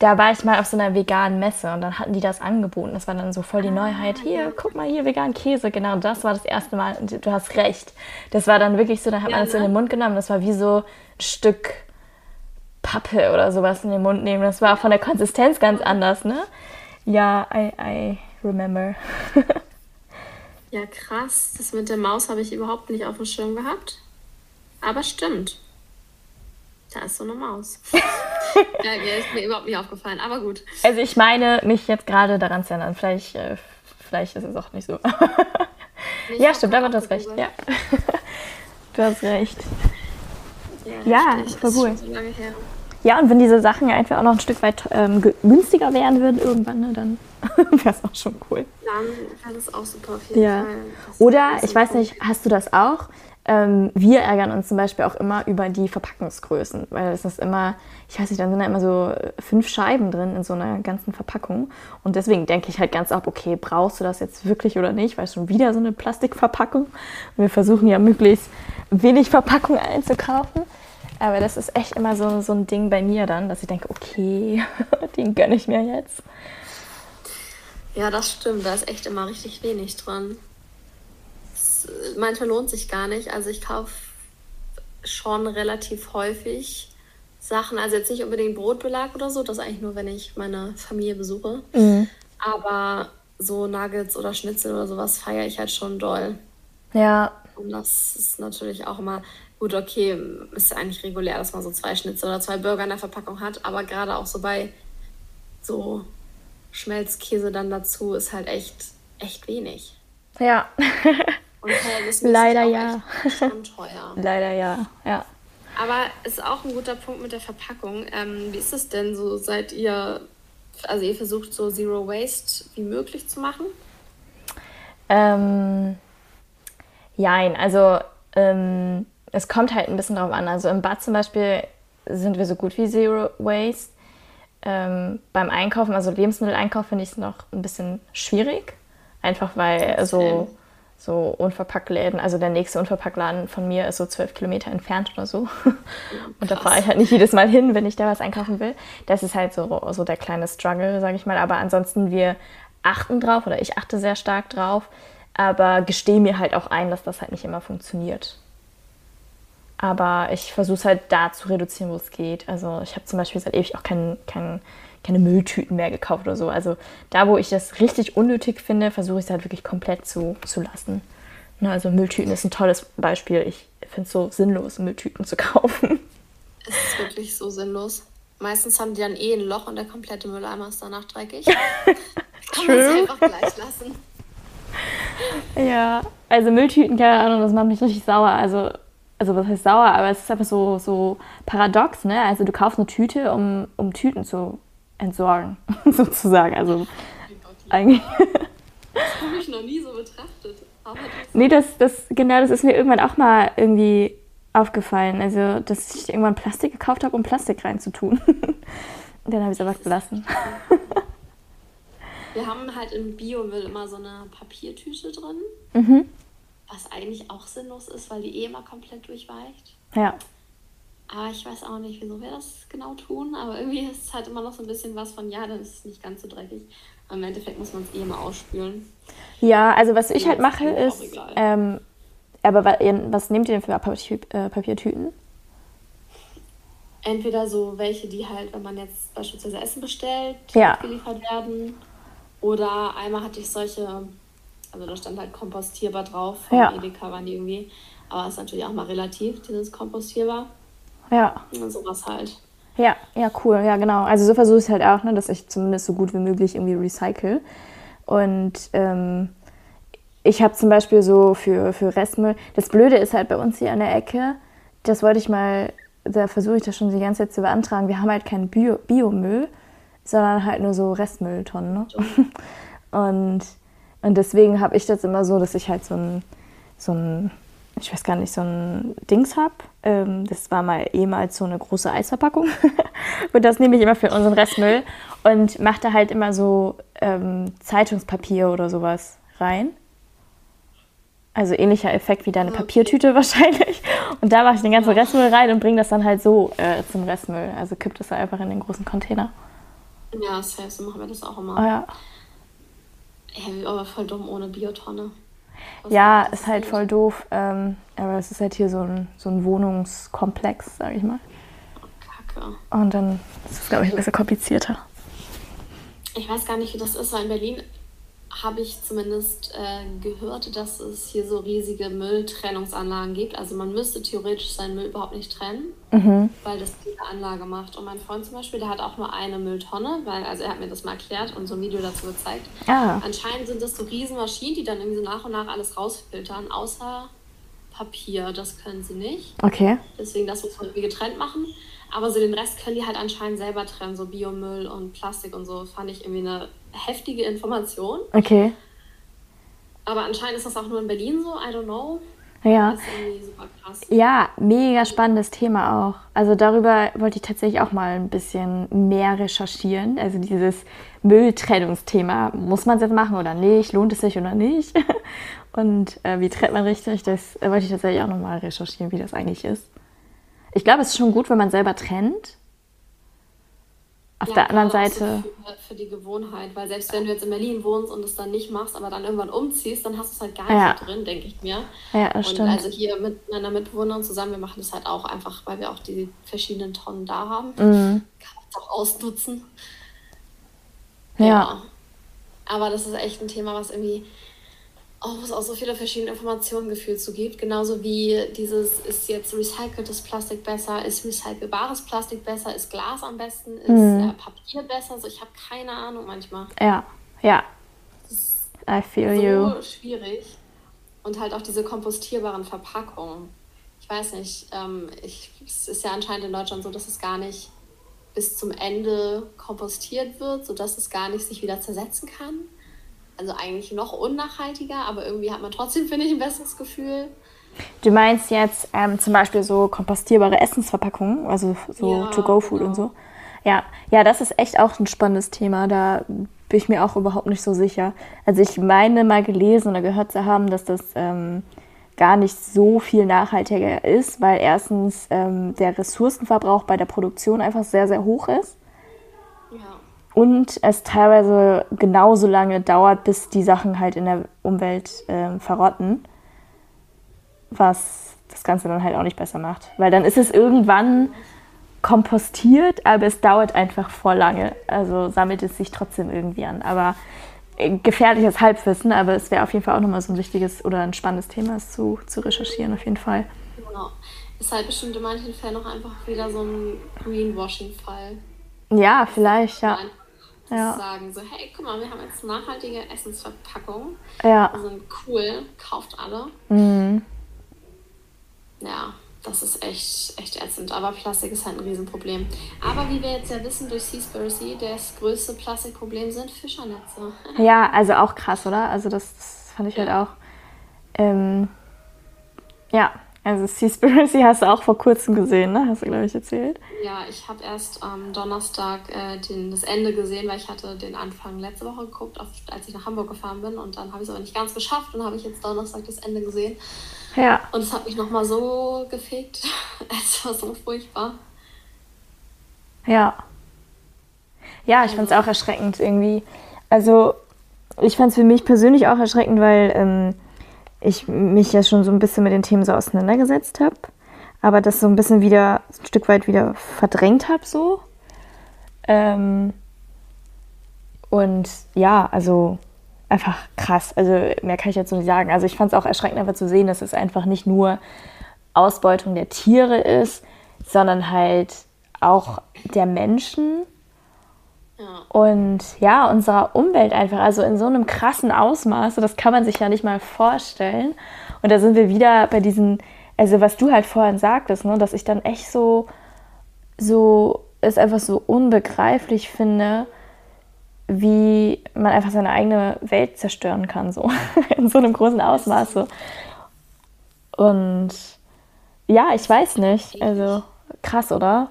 da war ich mal auf so einer veganen Messe und dann hatten die das angeboten. Das war dann so voll die ah, Neuheit. Hier, guck mal hier, veganen Käse. Genau, das war das erste Mal. Und du hast recht. Das war dann wirklich so, da hat ja, man es ne? in den Mund genommen. Das war wie so ein Stück Pappe oder sowas in den Mund nehmen. Das war von der Konsistenz ganz anders, ne? Ja, I, I remember. <laughs> ja, krass. Das mit der Maus habe ich überhaupt nicht auf dem Schirm gehabt. Aber stimmt. Da ist so eine Maus. <laughs> ja, ist mir überhaupt nicht aufgefallen, aber gut. Also ich meine, mich jetzt gerade daran zu erinnern. Vielleicht, äh, vielleicht ist es auch nicht so. <laughs> ja, stimmt, aber du hast recht. Ja. <laughs> du hast recht. Ja, ja voll cool. So ja, und wenn diese Sachen einfach auch noch ein Stück weit ähm, günstiger werden würden irgendwann, ne, dann wäre es auch schon cool. Dann wäre das auch super auf jeden ja. Fall. Oder, ich weiß nicht, hast du das auch? Ähm, wir ärgern uns zum Beispiel auch immer über die Verpackungsgrößen, weil es ist immer, ich weiß nicht, dann sind da immer so fünf Scheiben drin in so einer ganzen Verpackung. Und deswegen denke ich halt ganz ab, okay, brauchst du das jetzt wirklich oder nicht? Weil es schon wieder so eine Plastikverpackung. Wir versuchen ja möglichst wenig Verpackung einzukaufen. Aber das ist echt immer so, so ein Ding bei mir dann, dass ich denke, okay, <laughs> den gönne ich mir jetzt. Ja, das stimmt. Da ist echt immer richtig wenig dran manchmal lohnt sich gar nicht. Also ich kaufe schon relativ häufig Sachen, also jetzt nicht unbedingt Brotbelag oder so, das eigentlich nur, wenn ich meine Familie besuche. Mhm. Aber so Nuggets oder Schnitzel oder sowas feiere ich halt schon doll. Ja. Und das ist natürlich auch immer gut, okay, ist eigentlich regulär, dass man so zwei Schnitzel oder zwei Burger in der Verpackung hat, aber gerade auch so bei so Schmelzkäse dann dazu ist halt echt, echt wenig. Ja. <laughs> Und Leider ja. <laughs> Leider ja, ja. Aber ist auch ein guter Punkt mit der Verpackung. Ähm, wie ist es denn so, seid ihr, also ihr versucht so Zero Waste wie möglich zu machen? Ähm, jein, also ähm, es kommt halt ein bisschen drauf an. Also im Bad zum Beispiel sind wir so gut wie Zero Waste. Ähm, beim Einkaufen, also Lebensmitteleinkauf, finde ich es noch ein bisschen schwierig. Einfach weil so so Unverpacktläden. Also der nächste Unverpacktladen von mir ist so zwölf Kilometer entfernt oder so. <laughs> Und da fahre ich halt nicht jedes Mal hin, wenn ich da was einkaufen will. Das ist halt so, so der kleine Struggle, sage ich mal. Aber ansonsten, wir achten drauf oder ich achte sehr stark drauf, aber gestehe mir halt auch ein, dass das halt nicht immer funktioniert. Aber ich versuche es halt da zu reduzieren, wo es geht. Also ich habe zum Beispiel seit ewig auch keinen kein keine Mülltüten mehr gekauft oder so. Also da, wo ich das richtig unnötig finde, versuche ich es halt wirklich komplett zu, zu lassen. Ne, also Mülltüten ist ein tolles Beispiel. Ich finde es so sinnlos, Mülltüten zu <laughs> kaufen. Es ist wirklich so sinnlos. Meistens haben die dann eh ein Loch und der komplette Mülleimer ist danach dreckig. <laughs> Kann man es einfach gleich lassen. Ja, also Mülltüten, keine Ahnung, das macht mich richtig sauer. Also, also was heißt sauer, aber es ist einfach so, so paradox, ne? Also du kaufst eine Tüte, um, um Tüten zu entsorgen, <laughs> sozusagen. Also eigentlich. Das habe ich noch nie so betrachtet. Aber das nee, das, das, genau, das ist mir irgendwann auch mal irgendwie aufgefallen. Also, dass ich irgendwann Plastik gekauft habe, um Plastik reinzutun. <laughs> Und dann habe ich es aber gelassen. <laughs> Wir haben halt im Biomüll immer so eine Papiertüte drin. Mhm. Was eigentlich auch sinnlos ist, weil die eh immer komplett durchweicht. Ja. Aber ich weiß auch nicht, wieso wir das genau tun. Aber irgendwie ist es halt immer noch so ein bisschen was von, ja, dann ist es nicht ganz so dreckig. Aber im Endeffekt muss man es eh immer ausspülen. Ja, also was ich ja, halt mache ist, ähm, aber was nehmt ihr denn für äh, Papiertüten? Entweder so welche, die halt, wenn man jetzt beispielsweise Essen bestellt, ja. geliefert werden. Oder einmal hatte ich solche, also da stand halt kompostierbar drauf. Von ja. Edeka waren die irgendwie. Aber ist natürlich auch mal relativ, dieses kompostierbar. Ja. Und sowas halt. Ja, ja, cool, ja, genau. Also so versuche ich es halt auch, ne, dass ich zumindest so gut wie möglich irgendwie recycle. Und ähm, ich habe zum Beispiel so für, für Restmüll, das Blöde ist halt bei uns hier an der Ecke, das wollte ich mal, da versuche ich das schon die ganze Zeit zu beantragen, wir haben halt keinen Bio, Biomüll, sondern halt nur so Restmülltonnen. Ne? <laughs> Und, und deswegen habe ich das immer so, dass ich halt so ein, so ein ich weiß gar nicht, so ein Dings habe. Ähm, das war mal ehemals so eine große Eisverpackung. <laughs> und das nehme ich immer für unseren Restmüll und mache da halt immer so ähm, Zeitungspapier oder sowas rein. Also ähnlicher Effekt wie deine Papiertüte <laughs> wahrscheinlich. Und da mache ich den ganzen Restmüll rein und bringe das dann halt so äh, zum Restmüll. Also kipp das da einfach in den großen Container. Ja, safe, so machen wir das auch immer. Oh, ja. Ey, aber voll dumm ohne Biotonne. Ja, ist halt voll doof. Ähm, aber es ist halt hier so ein, so ein Wohnungskomplex, sag ich mal. Kacke. Und dann ist es, glaube ich, ein bisschen komplizierter. Ich weiß gar nicht, wie das ist, weil in Berlin habe ich zumindest äh, gehört, dass es hier so riesige Mülltrennungsanlagen gibt. Also man müsste theoretisch seinen Müll überhaupt nicht trennen, mhm. weil das diese Anlage macht. Und mein Freund zum Beispiel, der hat auch nur eine Mülltonne, weil, also er hat mir das mal erklärt und so ein Video dazu gezeigt. Ah. Anscheinend sind das so riesen Maschinen, die dann irgendwie so nach und nach alles rausfiltern, außer Papier. Das können sie nicht. Okay. Deswegen, das muss man irgendwie getrennt machen. Aber so den Rest können die halt anscheinend selber trennen, so Biomüll und Plastik und so. Fand ich irgendwie eine heftige Information. Okay. Aber anscheinend ist das auch nur in Berlin so, I don't know. Ja. Ja, mega spannendes Thema auch. Also darüber wollte ich tatsächlich auch mal ein bisschen mehr recherchieren. Also dieses Mülltrennungsthema, muss man es jetzt machen oder nicht? Lohnt es sich oder nicht? <laughs> Und äh, wie trennt man richtig? Das äh, wollte ich tatsächlich auch nochmal recherchieren, wie das eigentlich ist. Ich glaube, es ist schon gut, wenn man selber trennt. Auf ja, der anderen Seite. Für, für, die Gewohnheit, weil selbst wenn du jetzt in Berlin wohnst und es dann nicht machst, aber dann irgendwann umziehst, dann hast du es halt gar nicht ja. drin, denke ich mir. Ja, das und stimmt. also hier mit meiner Mitbewohnerin zusammen, wir machen das halt auch einfach, weil wir auch die verschiedenen Tonnen da haben. Mhm. Kann man es auch ausnutzen. Ja. ja. Aber das ist echt ein Thema, was irgendwie oh, wo es auch so viele verschiedene Informationen gefühlt zu gibt. Genauso wie dieses, ist jetzt recyceltes Plastik besser, ist recycelbares Plastik besser, ist Glas am besten, ist mhm. äh, Papier besser. Also ich habe keine Ahnung manchmal. Ja, ja. I feel so you. schwierig. Und halt auch diese kompostierbaren Verpackungen. Ich weiß nicht, ähm, ich, es ist ja anscheinend in Deutschland so, dass es gar nicht bis zum Ende kompostiert wird, sodass es gar nicht sich wieder zersetzen kann also eigentlich noch unnachhaltiger, aber irgendwie hat man trotzdem, finde ich, ein besseres Gefühl. Du meinst jetzt ähm, zum Beispiel so kompostierbare Essensverpackungen, also so ja, To-Go-Food genau. und so. Ja, ja, das ist echt auch ein spannendes Thema. Da bin ich mir auch überhaupt nicht so sicher. Also ich meine mal gelesen oder gehört zu haben, dass das ähm, gar nicht so viel nachhaltiger ist, weil erstens ähm, der Ressourcenverbrauch bei der Produktion einfach sehr, sehr hoch ist und es teilweise genauso lange dauert, bis die Sachen halt in der Umwelt äh, verrotten, was das Ganze dann halt auch nicht besser macht. Weil dann ist es irgendwann kompostiert, aber es dauert einfach voll lange. Also sammelt es sich trotzdem irgendwie an. Aber äh, gefährliches Halbwissen, aber es wäre auf jeden Fall auch nochmal so ein wichtiges oder ein spannendes Thema, es zu, zu recherchieren, auf jeden Fall. Genau. Ist halt bestimmt in manchen Fällen auch einfach wieder so ein Greenwashing-Fall. Ja, vielleicht, ja ja. sagen, so, hey, guck mal, wir haben jetzt nachhaltige Essensverpackungen. Ja. Die sind cool, kauft alle. Mhm. Ja, das ist echt, echt ätzend. Aber Plastik ist halt ein Riesenproblem. Aber wie wir jetzt ja wissen durch Seaspiracy, das größte Plastikproblem sind Fischernetze. <laughs> Ja, also auch krass, oder? Also das, das fand ich halt ja. halt auch. Ähm, ja, also Seaspiracy <laughs> hast du auch vor kurzem gesehen, ne? Hast du, glaube ich, erzählt. Ja, ich habe erst am Donnerstag äh, den, das Ende gesehen, weil ich hatte den Anfang letzte Woche geguckt, auf, als ich nach Hamburg gefahren bin. Und dann habe ich es aber nicht ganz geschafft und habe ich jetzt Donnerstag das Ende gesehen. Ja. Und es hat mich nochmal so gefickt. <laughs> Es war so furchtbar. Ja. Ja, ich fand es auch erschreckend irgendwie. Also, ich fand es für mich persönlich auch erschreckend, weil ähm, ich mich ja schon so ein bisschen mit den Themen so auseinandergesetzt habe, aber das so ein bisschen wieder, ein Stück weit wieder verdrängt habe so. Ähm, und ja, also einfach krass. Also mehr kann ich jetzt nicht sagen. Also ich fand es auch erschreckend einfach zu sehen, dass es einfach nicht nur Ausbeutung der Tiere ist, sondern halt auch der Menschen. Und ja, unserer Umwelt einfach. Also in so einem krassen Ausmaße, das kann man sich ja nicht mal vorstellen. Und da sind wir wieder bei diesen, also was du halt vorhin sagtest, ne, dass ich dann echt so, so, es einfach so unbegreiflich finde, wie man einfach seine eigene Welt zerstören kann, so <laughs> in so einem großen Ausmaß. So. Und ja, ich weiß nicht. Also krass, oder?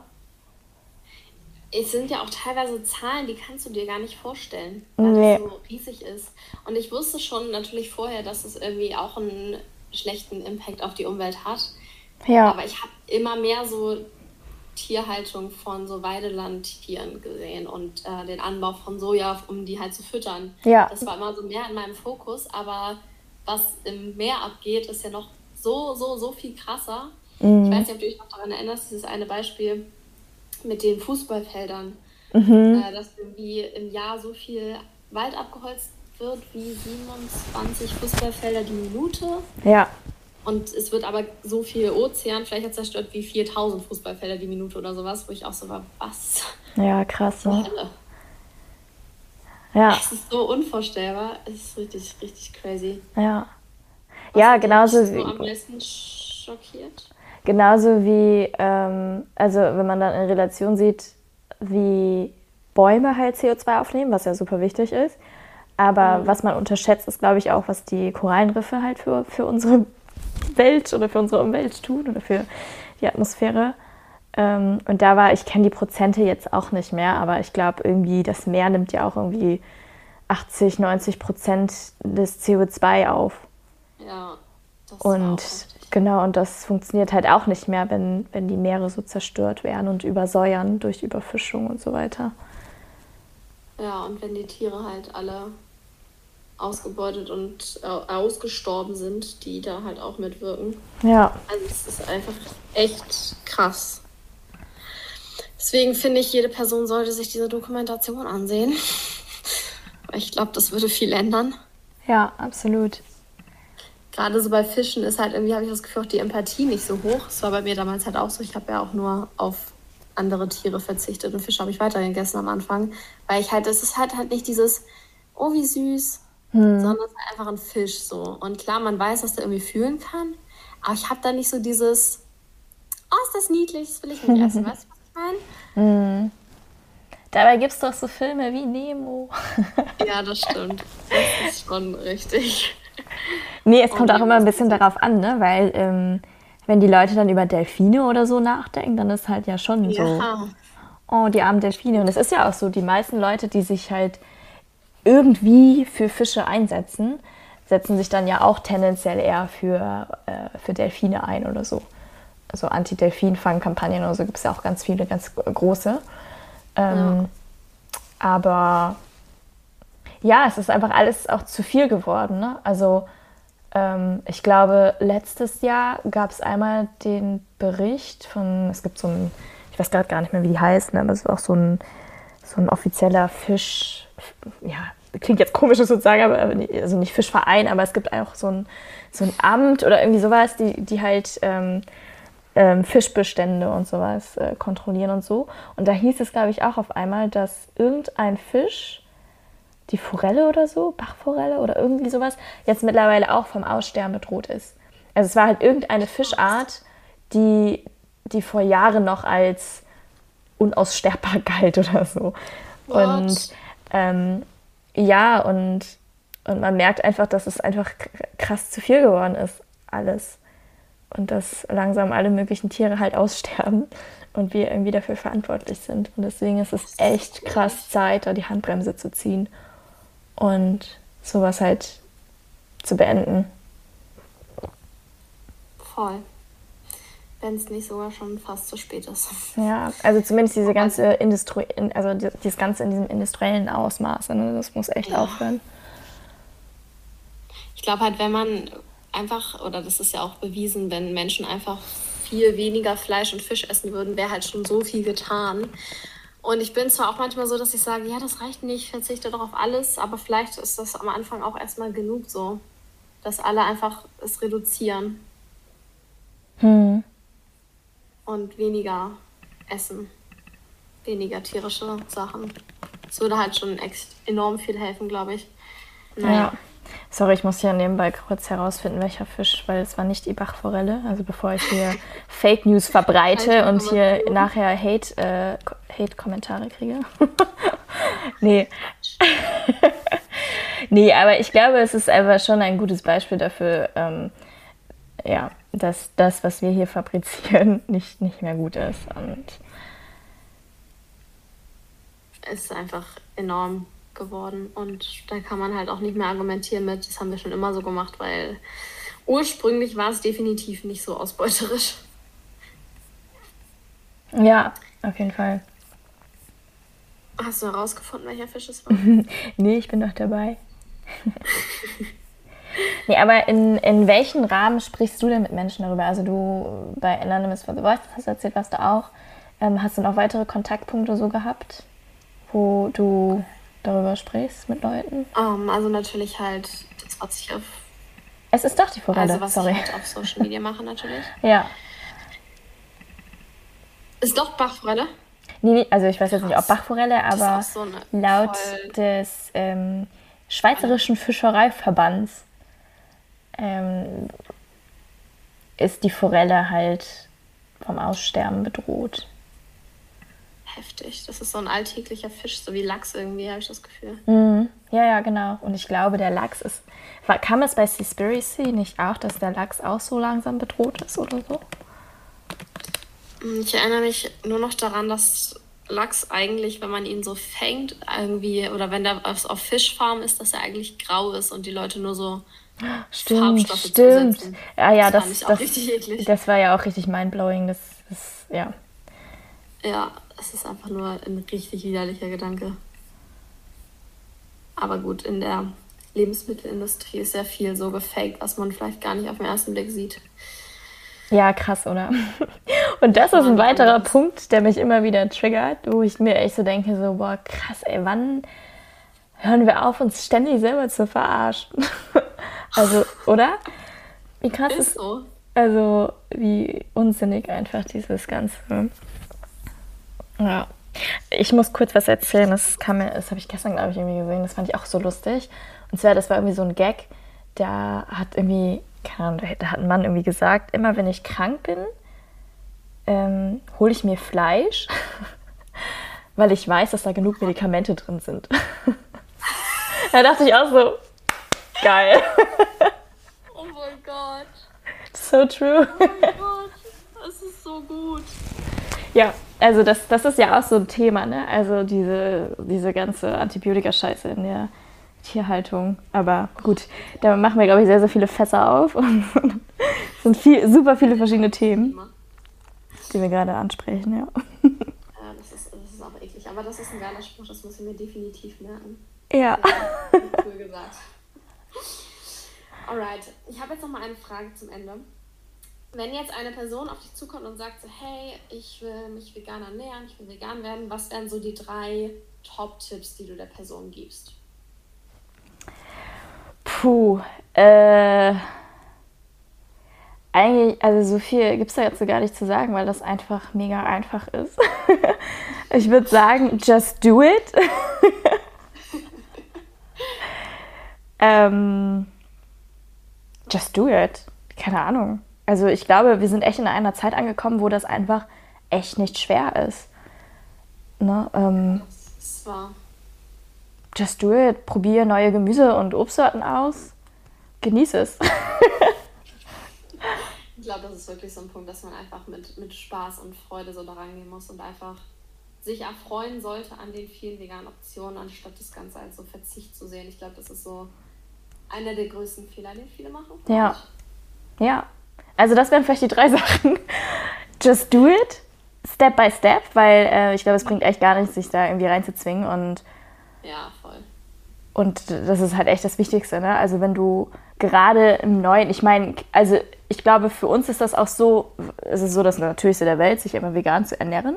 Es sind ja auch teilweise Zahlen, die kannst du dir gar nicht vorstellen, weil nee. das so riesig ist. Und ich wusste schon natürlich vorher, dass es irgendwie auch einen schlechten Impact auf die Umwelt hat. Ja. Aber ich habe immer mehr so Tierhaltung von so Weidelandtieren gesehen und äh, den Anbau von Soja, um die halt zu füttern. Ja. Das war immer so mehr in meinem Fokus, aber was im Meer abgeht, ist ja noch so, so, so viel krasser. Mhm. Ich weiß nicht, ob du dich noch daran erinnerst, dieses eine Beispiel mit den Fußballfeldern, mhm. äh, dass irgendwie im Jahr so viel Wald abgeholzt wird wie 27 Fußballfelder die Minute. Ja. Und es wird aber so viel Ozean vielleicht zerstört wie 4000 Fußballfelder die Minute oder sowas, wo ich auch so war, was? Ja, krass. Ne? Ja. Es ist so unvorstellbar. Es ist richtig, richtig crazy. Ja. Was ja, genauso so wie. am meisten schockiert? Genauso wie, ähm, also wenn man dann in Relation sieht, wie Bäume halt CO2 aufnehmen, was ja super wichtig ist. Aber mhm. was man unterschätzt, ist, glaube ich, auch, was die Korallenriffe halt für, für unsere Welt oder für unsere Umwelt tun oder für die Atmosphäre. Ähm, und da war, ich kenne die Prozente jetzt auch nicht mehr, aber ich glaube irgendwie, das Meer nimmt ja auch irgendwie 80, 90 Prozent des CO2 auf. Ja. Und genau, und das funktioniert halt auch nicht mehr, wenn, wenn die Meere so zerstört werden und übersäuern durch Überfischung und so weiter. Ja, und wenn die Tiere halt alle ausgebeutet und äh, ausgestorben sind, die da halt auch mitwirken. Ja. Also es ist einfach echt krass. Deswegen finde ich, jede Person sollte sich diese Dokumentation ansehen. <laughs> ich glaube, das würde viel ändern. Ja, absolut. Gerade so bei Fischen ist halt irgendwie, habe ich das Gefühl, auch die Empathie nicht so hoch. Das war bei mir damals halt auch so. Ich habe ja auch nur auf andere Tiere verzichtet und Fische habe ich weiter gegessen am Anfang. Weil ich halt, es ist halt halt nicht dieses, oh wie süß, hm. sondern es ist einfach ein Fisch so. Und klar, man weiß, dass der irgendwie fühlen kann, aber ich habe da nicht so dieses, oh, ist das niedlich, das will ich nicht essen. <laughs> weißt du, was ich meine? Hm. Dabei gibt es doch so Filme wie Nemo. ja, das stimmt. Das ist schon richtig. Nee, es kommt auch immer ein bisschen darauf an, ne? weil ähm, wenn die Leute dann über Delfine oder so nachdenken, dann ist halt ja schon ja. so, oh, die armen Delfine. Und es ist ja auch so, die meisten Leute, die sich halt irgendwie für Fische einsetzen, setzen sich dann ja auch tendenziell eher für, äh, für Delfine ein oder so. Also Anti-Delfin-Fangkampagnen oder so gibt es ja auch ganz viele, ganz große. Ähm, ja. Aber ja, es ist einfach alles auch zu viel geworden. Ne? Also ähm, ich glaube, letztes Jahr gab es einmal den Bericht von, es gibt so ein, ich weiß gerade gar nicht mehr, wie die heißen, aber es ist auch so ein, so ein offizieller Fisch, ja, klingt jetzt komisch sozusagen, aber also nicht Fischverein, aber es gibt auch so ein, so ein Amt oder irgendwie sowas, die, die halt ähm, ähm, Fischbestände und sowas äh, kontrollieren und so. Und da hieß es, glaube ich, auch auf einmal, dass irgendein Fisch, die Forelle oder so, Bachforelle oder irgendwie sowas, jetzt mittlerweile auch vom Aussterben bedroht ist. Also es war halt irgendeine Fischart, die, die vor Jahren noch als unaussterbbar <laughs> galt oder so. What? Und ähm, ja, und, und man merkt einfach, dass es einfach krass zu viel geworden ist, alles. Und dass langsam alle möglichen Tiere halt aussterben <laughs> und wir irgendwie dafür verantwortlich sind. Und deswegen ist es echt krass Zeit, da die Handbremse zu ziehen und sowas halt zu beenden. Voll. wenn es nicht sogar schon fast zu spät ist. Ja, also zumindest diese ganze Industrie, also dieses Ganze in diesem industriellen Ausmaß, ne? das muss echt ja. aufhören. Ich glaube halt, wenn man einfach, oder das ist ja auch bewiesen, wenn Menschen einfach viel weniger Fleisch und Fisch essen würden, wäre halt schon so viel getan. Und ich bin zwar auch manchmal so, dass ich sage, ja, das reicht nicht, ich verzichte doch auf alles, aber vielleicht ist das am Anfang auch erstmal genug so, dass alle einfach es reduzieren. Hm und weniger essen. Weniger tierische Sachen. Das würde halt schon enorm viel helfen, glaube ich. Naja. Ja. Sorry, ich muss hier nebenbei kurz herausfinden, welcher Fisch, weil es war nicht die Bachforelle. Also bevor ich hier <laughs> Fake News verbreite und hier nachher Hate, äh, Hate-Kommentare kriege. <laughs> nee. <laughs> nee, aber ich glaube, es ist einfach schon ein gutes Beispiel dafür, ähm, ja, dass das, was wir hier fabrizieren, nicht, nicht mehr gut ist. Und es ist einfach enorm geworden. Und da kann man halt auch nicht mehr argumentieren mit, das haben wir schon immer so gemacht, weil ursprünglich war es definitiv nicht so ausbeuterisch. Ja, auf jeden Fall. Hast du herausgefunden, welcher Fisch es war? <laughs> nee, ich bin noch dabei. <laughs> Nee, aber in, in welchen Rahmen sprichst du denn mit Menschen darüber? Also du bei Anonymous for the Voice hast du erzählt, was du auch. Ähm, hast du noch weitere Kontaktpunkte so gehabt, wo du darüber sprichst mit Leuten? Um, ähm, also natürlich halt, das hat sich auf... Es ist doch die Forelle, also was sorry. ich halt auf Social Media mache natürlich. <laughs> ja. Ist doch Bachforelle? Nee, also ich weiß jetzt nicht, ob Bachforelle, aber so laut des ähm, Schweizerischen Fischereiverbands ähm, ist die Forelle halt vom Aussterben bedroht. Heftig. Das ist so ein alltäglicher Fisch, so wie Lachs irgendwie, habe ich das Gefühl. Mm, ja, ja, genau. Und ich glaube, der Lachs ist. Kam es bei Seaspiracy nicht auch, dass der Lachs auch so langsam bedroht ist oder so? Ich erinnere mich nur noch daran, dass Lachs eigentlich, wenn man ihn so fängt, irgendwie, oder wenn der auf Fischfarm ist, dass er eigentlich grau ist und die Leute nur so Stimmt, stimmt. Ja, ja, das, das, das, das, war ja auch richtig mindblowing. Das, das, ja. Ja, es ist einfach nur ein richtig widerlicher Gedanke. Aber gut, in der Lebensmittelindustrie ist ja viel so gefaked, was man vielleicht gar nicht auf den ersten Blick sieht. Ja, krass, oder? <laughs> Und das ist ein weiterer Punkt, der mich immer wieder triggert, wo ich mir echt so denke, so, boah, krass, ey, wann hören wir auf, uns ständig selber zu verarschen? <laughs> Also, oder? Wie krass ist, ist so. Also, wie unsinnig einfach dieses Ganze. Ja. Ich muss kurz was erzählen. Das, kam mir, das habe ich gestern, glaube ich, irgendwie gesehen. Das fand ich auch so lustig. Und zwar, das war irgendwie so ein Gag. Der hat irgendwie, keine Ahnung, da hat ein Mann irgendwie gesagt, immer wenn ich krank bin, ähm, hole ich mir Fleisch, <laughs> weil ich weiß, dass da genug Medikamente drin sind. <laughs> da dachte ich auch so, Geil. Oh mein Gott. So true. Oh mein Gott, das ist so gut. Ja, also das, das ist ja auch so ein Thema, ne? Also diese, diese ganze Antibiotika-Scheiße in der Tierhaltung. Aber gut, da machen wir, glaube ich, sehr, sehr viele Fässer auf. es <laughs> sind viel, super viele verschiedene Themen, die wir gerade ansprechen, ja. Ja, das ist, das ist auch eklig. Aber das ist ein geiler Spruch, das muss ich mir definitiv merken. Ja. Cool gesagt. Alright, ich habe jetzt noch mal eine Frage zum Ende. Wenn jetzt eine Person auf dich zukommt und sagt so, hey, ich will mich vegan ernähren, ich will vegan werden, was wären so die drei Top-Tipps, die du der Person gibst? Puh, äh, eigentlich, also so viel gibt es da jetzt so gar nicht zu sagen, weil das einfach mega einfach ist. <laughs> ich würde sagen, just do it. <laughs> ähm, just do it. Keine Ahnung. Also ich glaube, wir sind echt in einer Zeit angekommen, wo das einfach echt nicht schwer ist. Ne? Ähm, das war. Just do it. Probier neue Gemüse- und Obstsorten aus. Genieß es. <laughs> ich glaube, das ist wirklich so ein Punkt, dass man einfach mit, mit Spaß und Freude so da rangehen muss und einfach sich erfreuen sollte an den vielen veganen Optionen, anstatt das Ganze als so Verzicht zu sehen. Ich glaube, das ist so einer der größten Fehler, den viele machen. Ja. Ja. Also das wären vielleicht die drei <laughs> Sachen. just do it, step by step, weil äh, ich glaube, es bringt echt gar nichts, sich da irgendwie reinzuzwingen und Ja, voll. Und das ist halt echt das Wichtigste, ne? Also wenn du gerade im Neuen, ich meine, also ich glaube, für uns ist das auch so, es ist so das Natürlichste der Welt, sich immer vegan zu ernähren.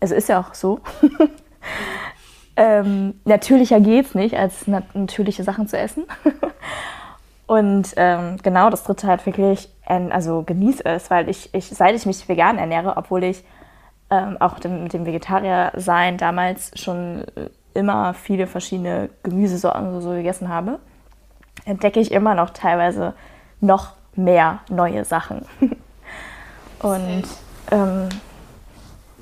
Also ist ja auch so. <laughs> ähm, natürlicher geht's nicht, als nat natürliche Sachen zu essen. <laughs> Und ähm, genau, das dritte halt wirklich, also genieße es, weil ich, ich, seit ich mich vegan ernähre, obwohl ich ähm, auch dem, mit dem Vegetarier-Sein damals schon immer viele verschiedene Gemüsesorten so gegessen habe, entdecke ich immer noch teilweise noch mehr neue Sachen. <laughs> und ähm,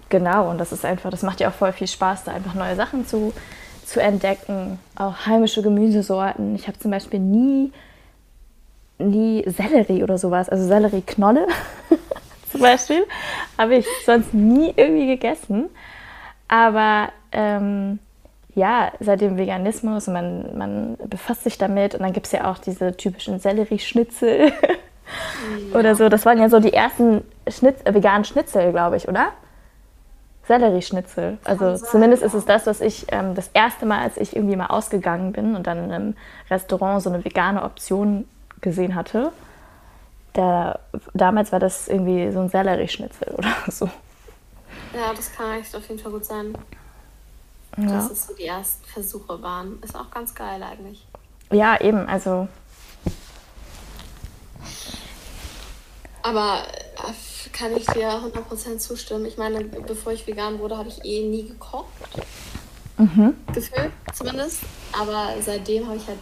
genau, und das ist einfach, das macht ja auch voll viel Spaß, da einfach neue Sachen zu, zu entdecken. Auch heimische Gemüsesorten. Ich habe zum Beispiel nie, nie Sellerie oder sowas, also Sellerieknolle <laughs> zum Beispiel, habe ich sonst nie irgendwie gegessen. Aber ähm, ja, seit dem Veganismus, man, man befasst sich damit und dann gibt es ja auch diese typischen Sellerieschnitzel <laughs> ja. oder so. Das waren ja so die ersten Schnitz, äh, veganen Schnitzel, glaube ich, oder? Sellerieschnitzel. Also sein, zumindest ja. ist es das, was ich ähm, das erste Mal, als ich irgendwie mal ausgegangen bin und dann in einem Restaurant so eine vegane Option gesehen hatte. Da, damals war das irgendwie so ein Sellerieschnitzel oder <laughs> so. Ja, das kann echt auf jeden Fall gut sein. Ja. Dass es so die ersten Versuche waren. Ist auch ganz geil eigentlich. Ja, eben, also. Aber äh, kann ich dir 100% zustimmen. Ich meine, bevor ich vegan wurde, habe ich eh nie gekocht. Mhm. Gefühlt zumindest. Aber seitdem habe ich halt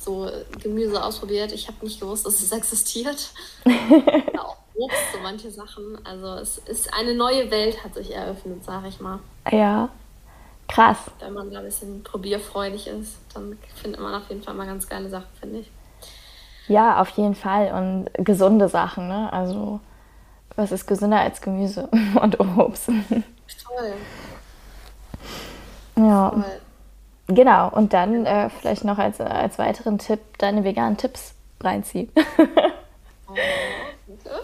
so Gemüse ausprobiert. Ich habe nicht gewusst, dass es existiert. <laughs> auch Obst, so manche Sachen. Also es ist eine neue Welt hat sich eröffnet, sage ich mal. Ja. Krass. Wenn man da ein bisschen probierfreudig ist, dann findet man auf jeden Fall mal ganz geile Sachen, finde ich. Ja, auf jeden Fall. Und gesunde Sachen, ne? Also, was ist gesünder als Gemüse <laughs> und Obst? Toll. Ja. Toll. Genau, und dann äh, vielleicht noch als, als weiteren Tipp deine veganen Tipps reinziehen. <laughs>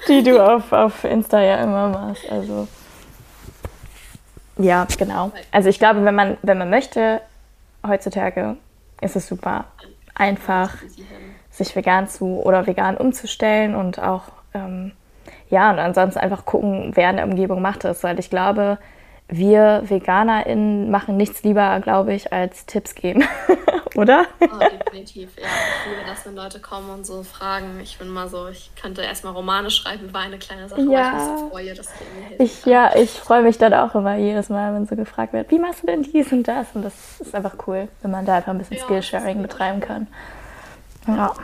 Die du auf, auf Insta ja immer machst. Also. Ja, genau. Also ich glaube, wenn man, wenn man möchte, heutzutage ist es super einfach, sich vegan zu oder vegan umzustellen und auch ähm, ja, und ansonsten einfach gucken, wer in der Umgebung macht es. Weil ich glaube, wir VeganerInnen machen nichts lieber, glaube ich, als Tipps geben. <laughs> Oder? Oh, definitiv, ja. Ich liebe das, wenn Leute kommen und so fragen. Ich bin mal so, ich könnte erstmal Romane schreiben über eine kleine Sache, ja. ich mich so freue, dass mir. Ich, ja, ich freue mich dann auch immer jedes Mal, wenn so gefragt wird, wie machst du denn dies und das? Und das ist einfach cool, wenn man da einfach ein bisschen ja, Skillsharing betreiben kann. Ja.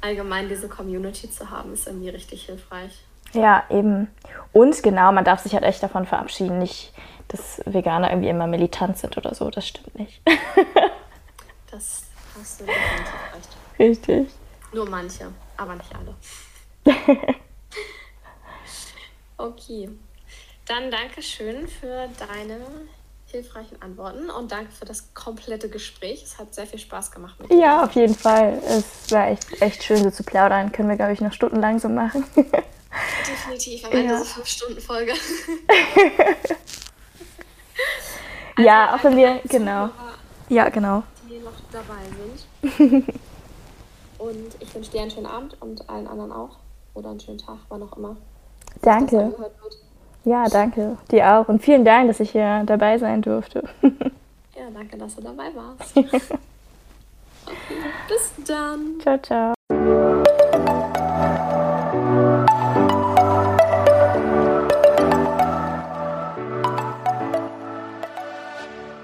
Allgemein diese Community zu haben, ist irgendwie richtig hilfreich. Ja, eben. Und genau, man darf sich halt echt davon verabschieden, nicht, dass Veganer irgendwie immer militant sind oder so. Das stimmt nicht. <laughs> das hast du definitiv recht. Richtig. Nur manche, aber nicht alle. <laughs> okay. Dann danke schön für deine hilfreichen Antworten und danke für das komplette Gespräch. Es hat sehr viel Spaß gemacht mit dir. Ja, auf jeden Fall. Es war echt, echt schön, so zu plaudern. Können wir, glaube ich, noch stundenlang so machen. <laughs> Definitiv, am Ende ja. so 5-Stunden-Folge. <laughs> ja, also, auch wenn wir, genau. Ja, genau. Die noch dabei sind. <laughs> und ich wünsche dir einen schönen Abend und allen anderen auch. Oder einen schönen Tag, wann auch immer. Danke. Ja, danke. Dir auch. Und vielen Dank, dass ich hier dabei sein durfte. ja, danke, dass du dabei warst. <laughs> okay, bis dann. Ciao, ciao.